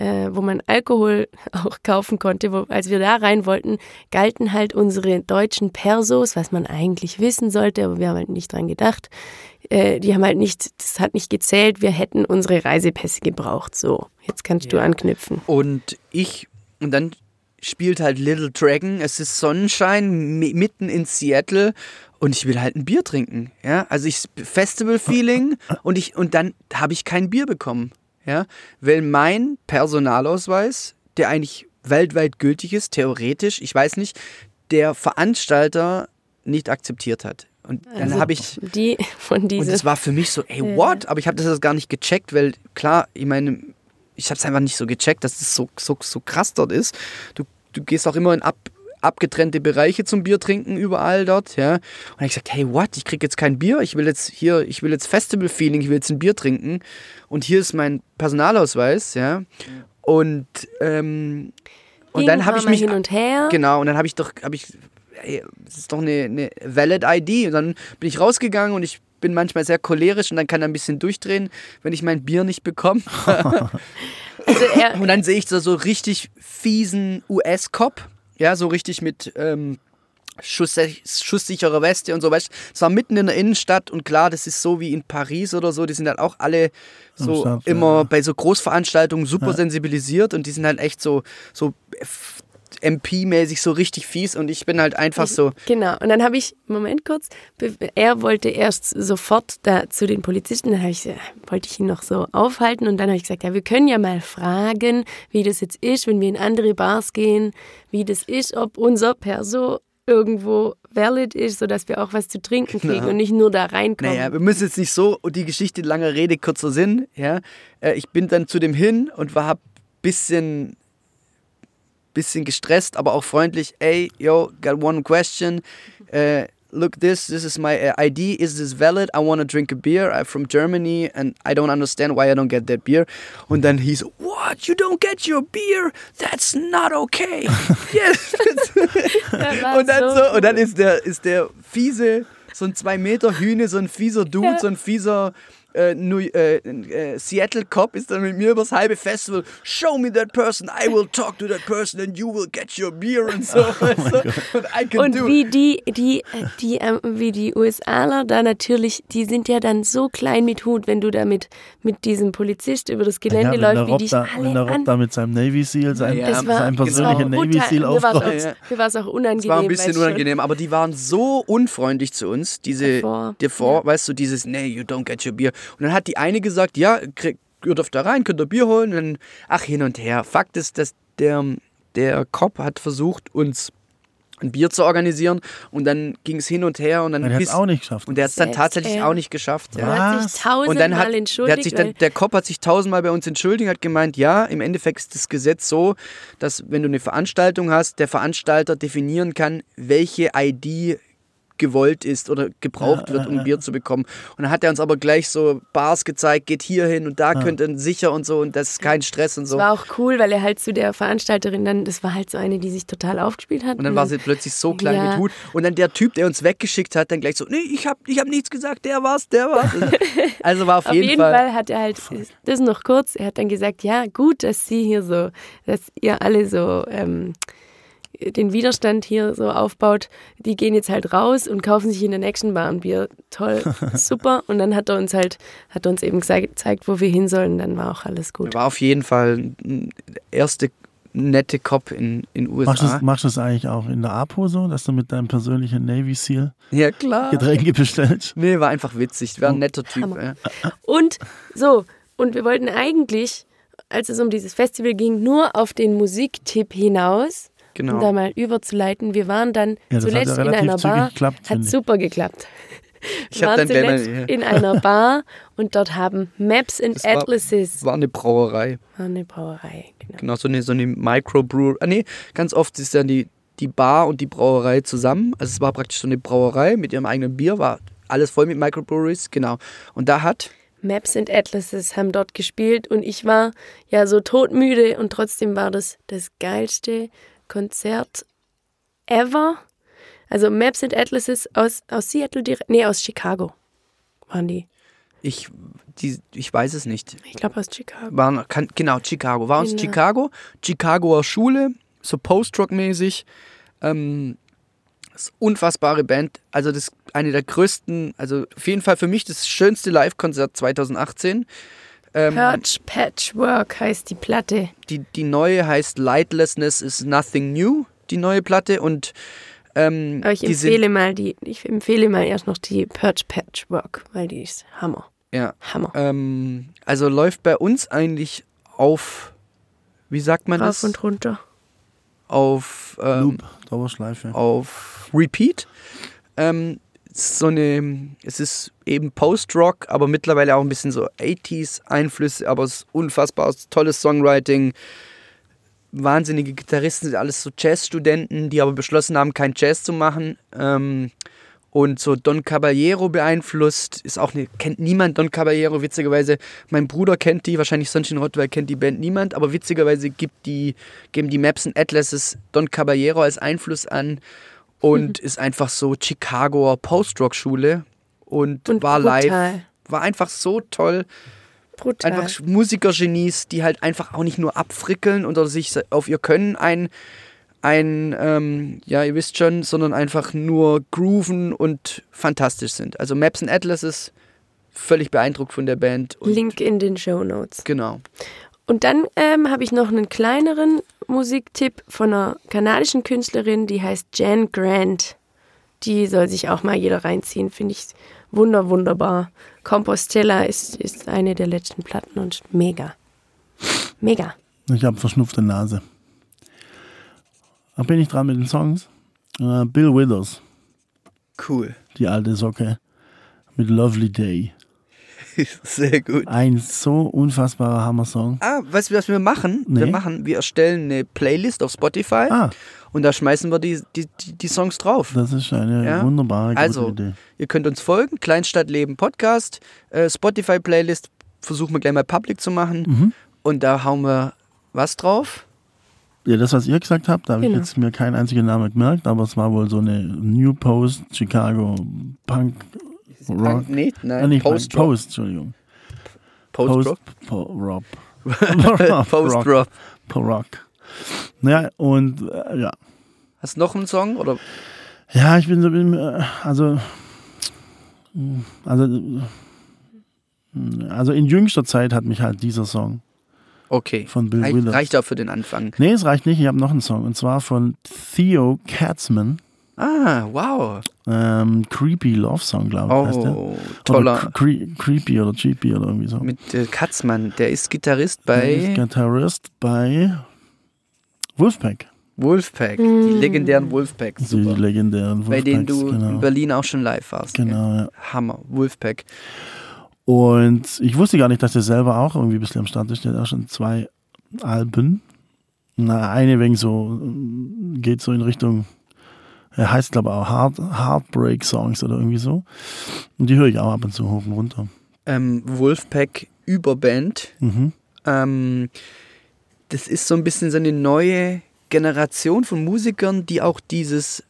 äh, wo man Alkohol auch kaufen konnte, wo, als wir da rein wollten, galten halt unsere deutschen Persos, was man eigentlich wissen sollte, aber wir haben halt nicht dran gedacht. Äh, die haben halt nicht, das hat nicht gezählt, wir hätten unsere Reisepässe gebraucht. So, jetzt kannst ja. du anknüpfen. Und ich, und dann spielt halt Little Dragon, es ist Sonnenschein mitten in Seattle und ich will halt ein Bier trinken, ja? Also ich Festival Feeling und ich und dann habe ich kein Bier bekommen ja, weil mein Personalausweis, der eigentlich weltweit gültig ist, theoretisch, ich weiß nicht, der Veranstalter nicht akzeptiert hat. Und dann also habe ich die von diesen. Und es war für mich so, ey, what? Aber ich habe das gar nicht gecheckt, weil klar, ich meine, ich habe es einfach nicht so gecheckt, dass das so, so, so krass dort ist. Du, du gehst auch immer in ab, abgetrennte Bereiche zum Bier trinken überall dort, ja. Und ich gesagt, hey, what? Ich krieg jetzt kein Bier, ich will jetzt hier, ich will jetzt Festival-Feeling, ich will jetzt ein Bier trinken. Und hier ist mein Personalausweis, ja. Und, ähm, und dann habe ich mich. Hin und her. Genau, und dann habe ich doch, habe ich, ey, das ist doch eine, eine valid ID. Und dann bin ich rausgegangen und ich bin manchmal sehr cholerisch und dann kann er ein bisschen durchdrehen, wenn ich mein Bier nicht bekomme. also und dann sehe ich da so richtig fiesen US-Cop ja, so richtig mit ähm, Schuss, schusssicherer Weste und so, weißt Es war mitten in der Innenstadt und klar, das ist so wie in Paris oder so, die sind halt auch alle so Start, immer ja. bei so Großveranstaltungen super ja. sensibilisiert und die sind halt echt so, so MP-mäßig so richtig fies und ich bin halt einfach so. Genau, und dann habe ich, Moment kurz, er wollte erst sofort da zu den Polizisten, dann ich, wollte ich ihn noch so aufhalten und dann habe ich gesagt, ja, wir können ja mal fragen, wie das jetzt ist, wenn wir in andere Bars gehen, wie das ist, ob unser Perso irgendwo valid ist, sodass wir auch was zu trinken kriegen genau. und nicht nur da reinkommen. Naja, wir müssen jetzt nicht so, die Geschichte langer Rede, kurzer Sinn, ja. Äh, ich bin dann zu dem hin und war ein bisschen bisschen gestresst, aber auch freundlich. Hey, yo, got one question. Uh, look, this this is my uh, ID. Is this valid? I want to drink a beer. I'm from Germany and I don't understand why I don't get that beer. Und dann hieß, what? You don't get your beer? That's not okay. yes. und dann so, und dann ist der ist der fiese so ein zwei Meter Hühne, so ein fieser Dude, so ein fieser äh, New, äh, äh, Seattle Cop ist dann mit mir übers halbe Festival. Show me that person, I will talk to that person and you will get your beer und so. Oh und, und wie die, die, die, ähm, wie die USAler da natürlich, die sind ja dann so klein mit Hut, wenn du da mit, mit diesem Polizist über das Gelände ja, läufst, wie dich da, alle Wenn der Rob da mit seinem Navy Seal, sein, ja, ja. sein persönlicher Navy Seal aufkommt. Mir war es auch unangenehm. Es war ein bisschen unangenehm, aber die waren so unfreundlich zu uns, diese, davor, davor ja. weißt du, dieses, nee, you don't get your beer. Und dann hat die eine gesagt, ja, krieg, ihr dürft da rein, könnt ihr Bier holen. Und dann, ach, hin und her. Fakt ist, dass der, der Cop hat versucht, uns ein Bier zu organisieren und dann ging es hin und her und dann Er hat es bis- auch nicht geschafft. und der hat es dann tatsächlich er. auch nicht geschafft. Er Ja. hat Was? sich tausendmal Und dann hat, der, entschuldigt. hat sich dann, der Cop hat sich tausendmal bei uns entschuldigt, hat gemeint, ja, im Endeffekt ist das Gesetz so, dass wenn du eine Veranstaltung hast, der Veranstalter definieren kann, welche ID gewollt ist oder gebraucht wird, um ein Bier zu bekommen. Und dann hat er uns aber gleich so Bars gezeigt, geht hier hin und da könnt ihr sicher und so und das ist kein Stress und so. Das war auch cool, weil er halt zu der Veranstalterin dann, das war halt so eine, die sich total aufgespielt hat. Und dann war sie plötzlich so klein Ja. mit Hut. Und dann der Typ, der uns weggeschickt hat, dann gleich so, nee, ich hab, ich hab nichts gesagt, der war's, der war's. Also war auf, Auf jeden, Fall. hat er halt, das noch kurz, er hat dann gesagt, ja, gut, dass Sie hier so, dass ihr alle so ähm, den Widerstand hier so aufbaut. Die gehen jetzt halt raus und kaufen sich in der nächsten Bar ein Bier. Toll, super. Und dann hat er uns halt, hat er uns eben gezeigt, wo wir hin sollen. Dann war auch alles gut. War auf jeden Fall ein erste nette Cop in in Machst du USA. das- machst du das eigentlich auch in der APO so, dass du mit deinem persönlichen Navy Seal Ja, klar. Getränke bestellst? Nee, war einfach witzig. War ein netter Typ. Ja. Und so, und wir wollten eigentlich, als es um dieses Festival ging, nur auf den Musiktipp hinaus, Genau. um da mal überzuleiten. Wir waren dann Ja, das hat zuletzt ja in einer Bar. geklappt, hat super geklappt. Ich waren zuletzt ja. in einer Bar und dort haben Maps and Das war- Atlases War eine Brauerei. war eine Brauerei. Genau. Genau, so eine, so eine Microbrew. Ah, nee, ganz oft ist dann die, die Bar und die Brauerei zusammen. Also es war praktisch so eine Brauerei mit ihrem eigenen Bier, war alles voll mit Microbreweries, genau. Und da hat, Maps and Atlases haben dort gespielt und ich war ja so todmüde und trotzdem war das das geilste Konzert ever. Also Maps and Atlases aus, aus Seattle direkt, nee, aus Chicago waren die. ich, die, ich weiß es nicht. Ich glaube aus Chicago. War, kann, genau, Chicago. War aus Genau. Chicago, Chicagoer Schule, so Post-Rock-mäßig. Ähm, das ist unfassbare Band. Also das eine der größten, also auf jeden Fall für mich das schönste Live-Konzert 2018. Ähm, Purge Patchwork heißt die Platte. die, die neue heißt Lightlessness is Nothing New, die neue Platte. Und ähm, Aber ich empfehle mal die, ich empfehle mal erst noch die Purge Patchwork, weil die ist Hammer. ja, Hammer. ähm, also läuft bei uns eigentlich auf, wie sagt man Rauf das? und runter. Auf ähm, Loop, Dauerschleife. auf Repeat. Ähm, so eine, es ist eben Post-Rock, aber mittlerweile auch ein bisschen so 80s-Einflüsse, aber es ist unfassbar tolles Songwriting. Wahnsinnige Gitarristen sind alles so Jazzstudenten, die aber beschlossen haben, kein Jazz zu machen. Ähm, und so Don Caballero beeinflusst, ist auch eine, kennt niemand Don Caballero, witzigerweise. Mein Bruder kennt die, wahrscheinlich sonst in Rottweil kennt die Band niemand, aber witzigerweise gibt die, geben die Maps und Atlases Don Caballero als Einfluss an und ist einfach so Chicagoer Post-Rock-Schule und, Und war live. brutal. War einfach so toll. Brutal. Einfach Musikergenies, die halt einfach auch nicht nur abfrickeln oder sich auf ihr Können ein, ein ähm, ja, ihr wisst schon, sondern einfach nur grooven und fantastisch sind. Also Maps and Atlases, völlig beeindruckt von der Band. Link in den Show Notes. Genau. Und dann ähm, habe ich noch einen kleineren Musiktipp von einer kanadischen Künstlerin, die heißt Jan Grant. Die soll sich auch mal jeder reinziehen, finde ich wunder, wunderbar. Compostela ist, ist eine der letzten Platten und mega. Mega. Ich habe verschnupfte Nase. Da bin ich dran mit den Songs. Äh, Bill Withers, Cool. die alte Socke, mit Lovely Day. Sehr gut. Ein so unfassbarer Hammer-Song. Ah, weißt du, was wir machen? Wir Nee. machen, wir erstellen eine Playlist auf Spotify Ah, und da schmeißen wir die, die, die, die Songs drauf. das ist eine Ja. wunderbare gute Also, Idee. ihr könnt uns folgen, Kleinstadtleben Podcast, äh, Spotify-Playlist, versuchen wir gleich mal public zu machen. Mhm. Und da hauen wir was drauf? Ja, das, was ihr gesagt habt, da habe Genau. ich jetzt mir keinen einzigen Namen gemerkt, aber es war wohl so eine New Post Chicago Punk Rock. Nee, Ah, nein, nicht Punk, Post Rock. Post, Entschuldigung. Post Rock. Po Rock. Post Rock. Rock. Po Rock. Ja, und äh, ja. Hast du noch einen Song? Oder? Ja, ich bin so, äh, also, also, äh, also in jüngster Zeit hat mich halt dieser Song Okay. von Bill Reicht, Withers. reicht auch für den Anfang. Nee, es reicht nicht, ich habe noch einen Song und zwar von Theo Katzman. Ah, wow. Ähm, Creepy Love Song, glaube ich, heißt der. Oh, Oder toller. Cre Creepy oder Cheapy oder irgendwie so. Mit äh, Katzmann, der ist Gitarrist Der ist bei Gitarrist bei Wolfpack. Wolfpack, die legendären Wolfpacks. Die Super. legendären Bei denen Wolfpacks, du in genau. Berlin auch schon live warst. gell? Genau, ja. Hammer, Wolfpack. Und ich wusste gar nicht, dass der selber auch irgendwie ein bisschen am Start ist. Der hat auch schon zwei Alben. Na, eine wegen so, geht so in Richtung, er heißt glaube ich auch Heart, Heartbreak Songs oder irgendwie so. Und die höre ich auch ab und zu hoch und runter. Ähm, Wolfpack Überband. Mhm. Ähm, das ist so ein bisschen so eine neue Generation von Musikern, die auch dieses,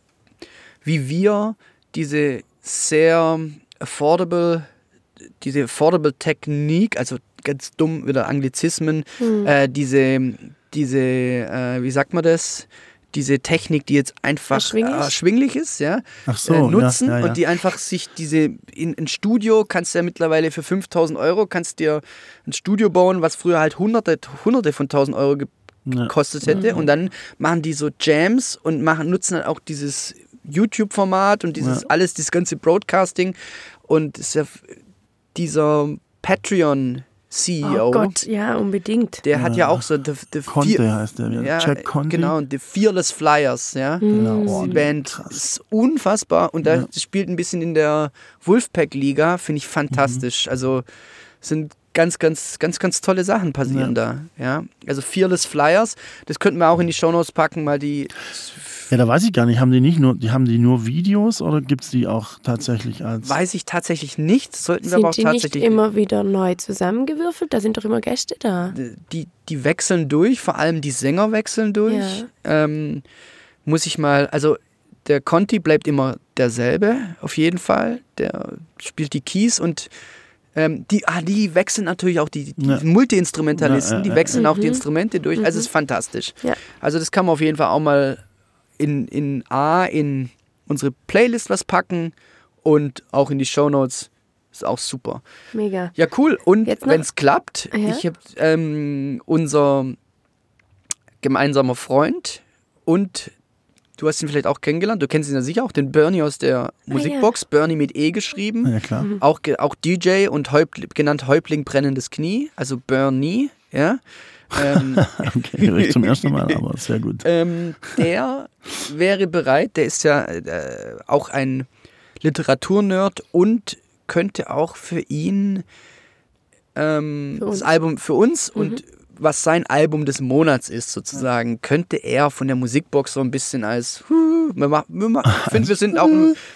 wie wir, diese sehr affordable, diese affordable Technik, also ganz dumm wieder Anglizismen, äh, diese, diese, äh, wie sagt man das? Diese Technik, die jetzt einfach Erschwinglich? erschwinglich ist, ja, Ach so, äh, nutzen ja, ja, ja. und die einfach sich diese in ein Studio kannst du ja mittlerweile für 5000 Euro kannst dir ein Studio bauen, was früher halt hunderte, hunderte von 1000 Euro gekostet hätte und dann machen die so Jams und machen nutzen halt auch dieses YouTube-Format und dieses Ja. alles, dieses ganze Broadcasting und ist ja dieser Patreon CEO, Oh Gott, ja, unbedingt. der hat ja auch so the, the Conte Fear- heißt der. Ja. ja, Jack Conte. genau, und die Fearless Flyers, ja. Genau. Oh, Die Band krass. ist unfassbar und da Ja. spielt ein bisschen in der Wolfpack-Liga, finde ich fantastisch. Mhm. Also sind ganz, ganz, ganz, ganz tolle Sachen passieren da. Ja? Also Fearless Flyers, das könnten wir auch in die Shownotes packen, mal die. Ja, da weiß ich gar nicht. Haben die nicht nur, die haben die nur Videos oder gibt es die auch tatsächlich als. Weiß ich tatsächlich nicht, sollten wir aber auch Sind die nicht tatsächlich. immer wieder neu zusammengewürfelt? Da sind doch immer Gäste da. die, die wechseln durch, vor allem die Sänger wechseln durch. Ähm, muss ich mal, also der Conti bleibt immer derselbe, auf jeden Fall. Der spielt die Keys und ähm, die, ah, die wechseln natürlich auch die, die Ja. Multi-Instrumentalisten, Ja, ja, die ja. wechseln auch die Instrumente durch. Also es ist fantastisch. Ja. Also das kann man auf jeden Fall auch mal in, in A, in unsere Playlist was packen und auch in die Shownotes. Ist auch super. Mega. Ja, cool. Und wenn es klappt, Ja. ich habe ähm, unser gemeinsamer Freund und du hast ihn vielleicht auch kennengelernt, du kennst ihn ja sicher auch, den Bernie aus der Musikbox, Bernie mit E geschrieben, Ja, klar. auch, ge- auch DJ und Häuptling, genannt Häuptling brennendes Knie, also Bernie, ja. ähm, Okay, höre ich zum ersten Mal, aber sehr gut. ähm, der wäre bereit, der ist ja äh, auch ein Literaturnerd und könnte auch für ihn ähm, Für das Album für uns und was sein Album des Monats ist sozusagen, könnte er von der Musikbox so ein bisschen als huh, wir mach, wir mach, ich finde wir sind auch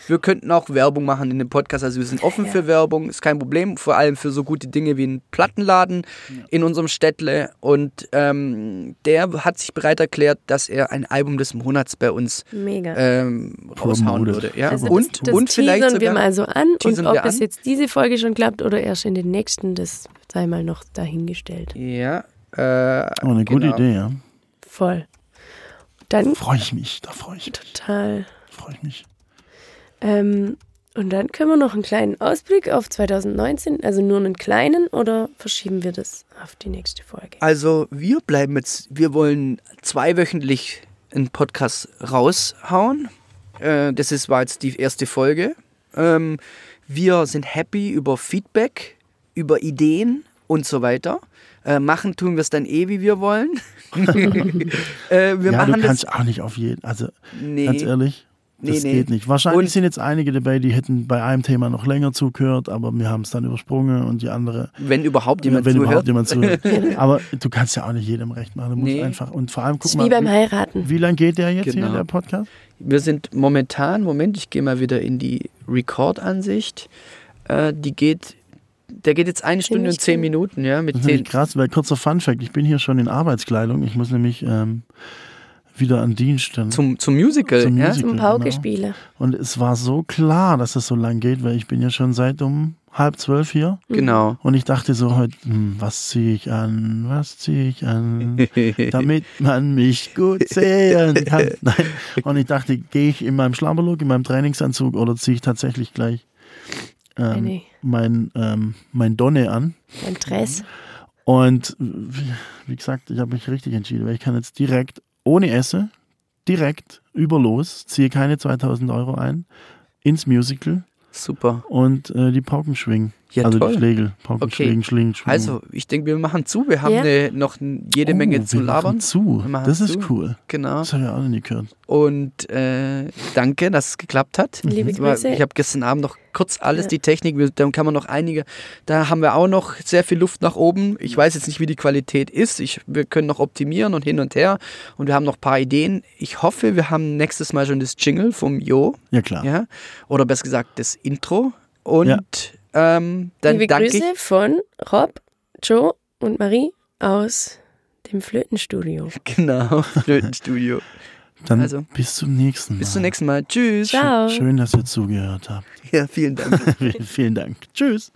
wir könnten auch Werbung machen in dem Podcast, also wir sind offen für Werbung, ist kein Problem, vor allem für so gute Dinge wie ein Plattenladen in unserem Städtle und ähm, der hat sich bereit erklärt, dass er ein Album des Monats bei uns Mega. ähm, raushauen Promoted. würde. Ja? also und das, das und vielleicht teasern wir sogar, mal so an. Und ob es jetzt diese Folge schon klappt oder erst in den nächsten, das sei mal noch dahingestellt. ja, äh, Oh, eine gute genau. Idee, ja. Voll. Dann Freue ich mich, da freue ich mich. total. Freue ich mich. Ähm, und dann können wir noch einen kleinen Ausblick auf 2019, also nur einen kleinen, oder verschieben wir das auf die nächste Folge? Also wir bleiben jetzt, wir wollen zweiwöchentlich einen Podcast raushauen. Äh, das ist, war jetzt die erste Folge. Ähm, wir sind happy über Feedback, über Ideen und so weiter. Äh, machen tun wir es dann eh, wie wir wollen. äh, wir ja, machen du das. kannst auch nicht auf jeden, also Nee. ganz ehrlich, das Nee, nee. geht nicht. Wahrscheinlich Und- sind jetzt einige dabei, die hätten bei einem Thema noch länger zugehört, aber wir haben es dann übersprungen und die andere, Wenn überhaupt jemand wenn zuhört. überhaupt jemand zuhört. aber du kannst ja auch nicht jedem recht machen. Du musst Nee. einfach, und vor allem, Das guck ist wie mal, beim Heiraten. wie lange geht der jetzt Genau. hier, der Podcast? Wir sind momentan, Moment, ich gehe mal wieder in die Record-Ansicht. Äh, die geht, der geht jetzt eine Stunde und zehn. Minuten, ja, mit Das ist krass, weil kurzer Fun-Fact, ich bin hier schon in Arbeitskleidung. Ich muss nämlich ähm, wieder an Dienst. Dann. Zum, zum Musical, Zum ja? Musical. Zum Pauke-Spiele. Und es war so klar, dass es so lang geht, weil ich bin ja schon seit um halb zwölf hier. Genau. Und ich dachte so heute, hm, was ziehe ich an, was ziehe ich an, damit man mich gut sehen kann. Nein. Und ich dachte, gehe ich in meinem Schlabberlook, in meinem Trainingsanzug oder ziehe ich tatsächlich gleich ähm, Nee. Mein, ähm, mein Donne an. Ein Dress. Und wie, wie gesagt, ich habe mich richtig entschieden, weil ich kann jetzt direkt ohne Essen direkt über los, ziehe keine 2000 Euro ein, ins Musical Super. und äh, die Pauken schwingen. Ja, also toll. die Schlägel, Pauken Okay. schwingen, schwingen, schwingen. Also, ich denke, wir machen zu. Wir haben Ja. eine, noch jede Oh, Menge zu wir machen labern. Zu. Wir machen Das ist zu. cool. Genau. Das habe ich auch noch nie gehört. Und äh, danke, dass es geklappt hat. Liebe Grüße. Ich habe gestern Abend noch kurz alles, Ja. die Technik, wir- dann kann man noch einige, da haben wir auch noch sehr viel Luft nach oben. Ich weiß jetzt nicht, wie die Qualität ist. Ich, wir können noch optimieren und hin und her. Und wir haben noch ein paar Ideen. Ich hoffe, wir haben nächstes Mal schon das Jingle vom Jo. Ja, klar. Ja? Oder besser gesagt, das Intro. Und Ja. Ähm, dann Liebe danke Grüße ich. von Rob, Joe und Marie aus dem Flötenstudio. Genau, Flötenstudio. Dann Also, bis zum nächsten Mal. Bis zum nächsten Mal. Tschüss. Ciao. Schön, dass ihr zugehört habt. Ja, vielen Dank. Vielen Dank. Tschüss.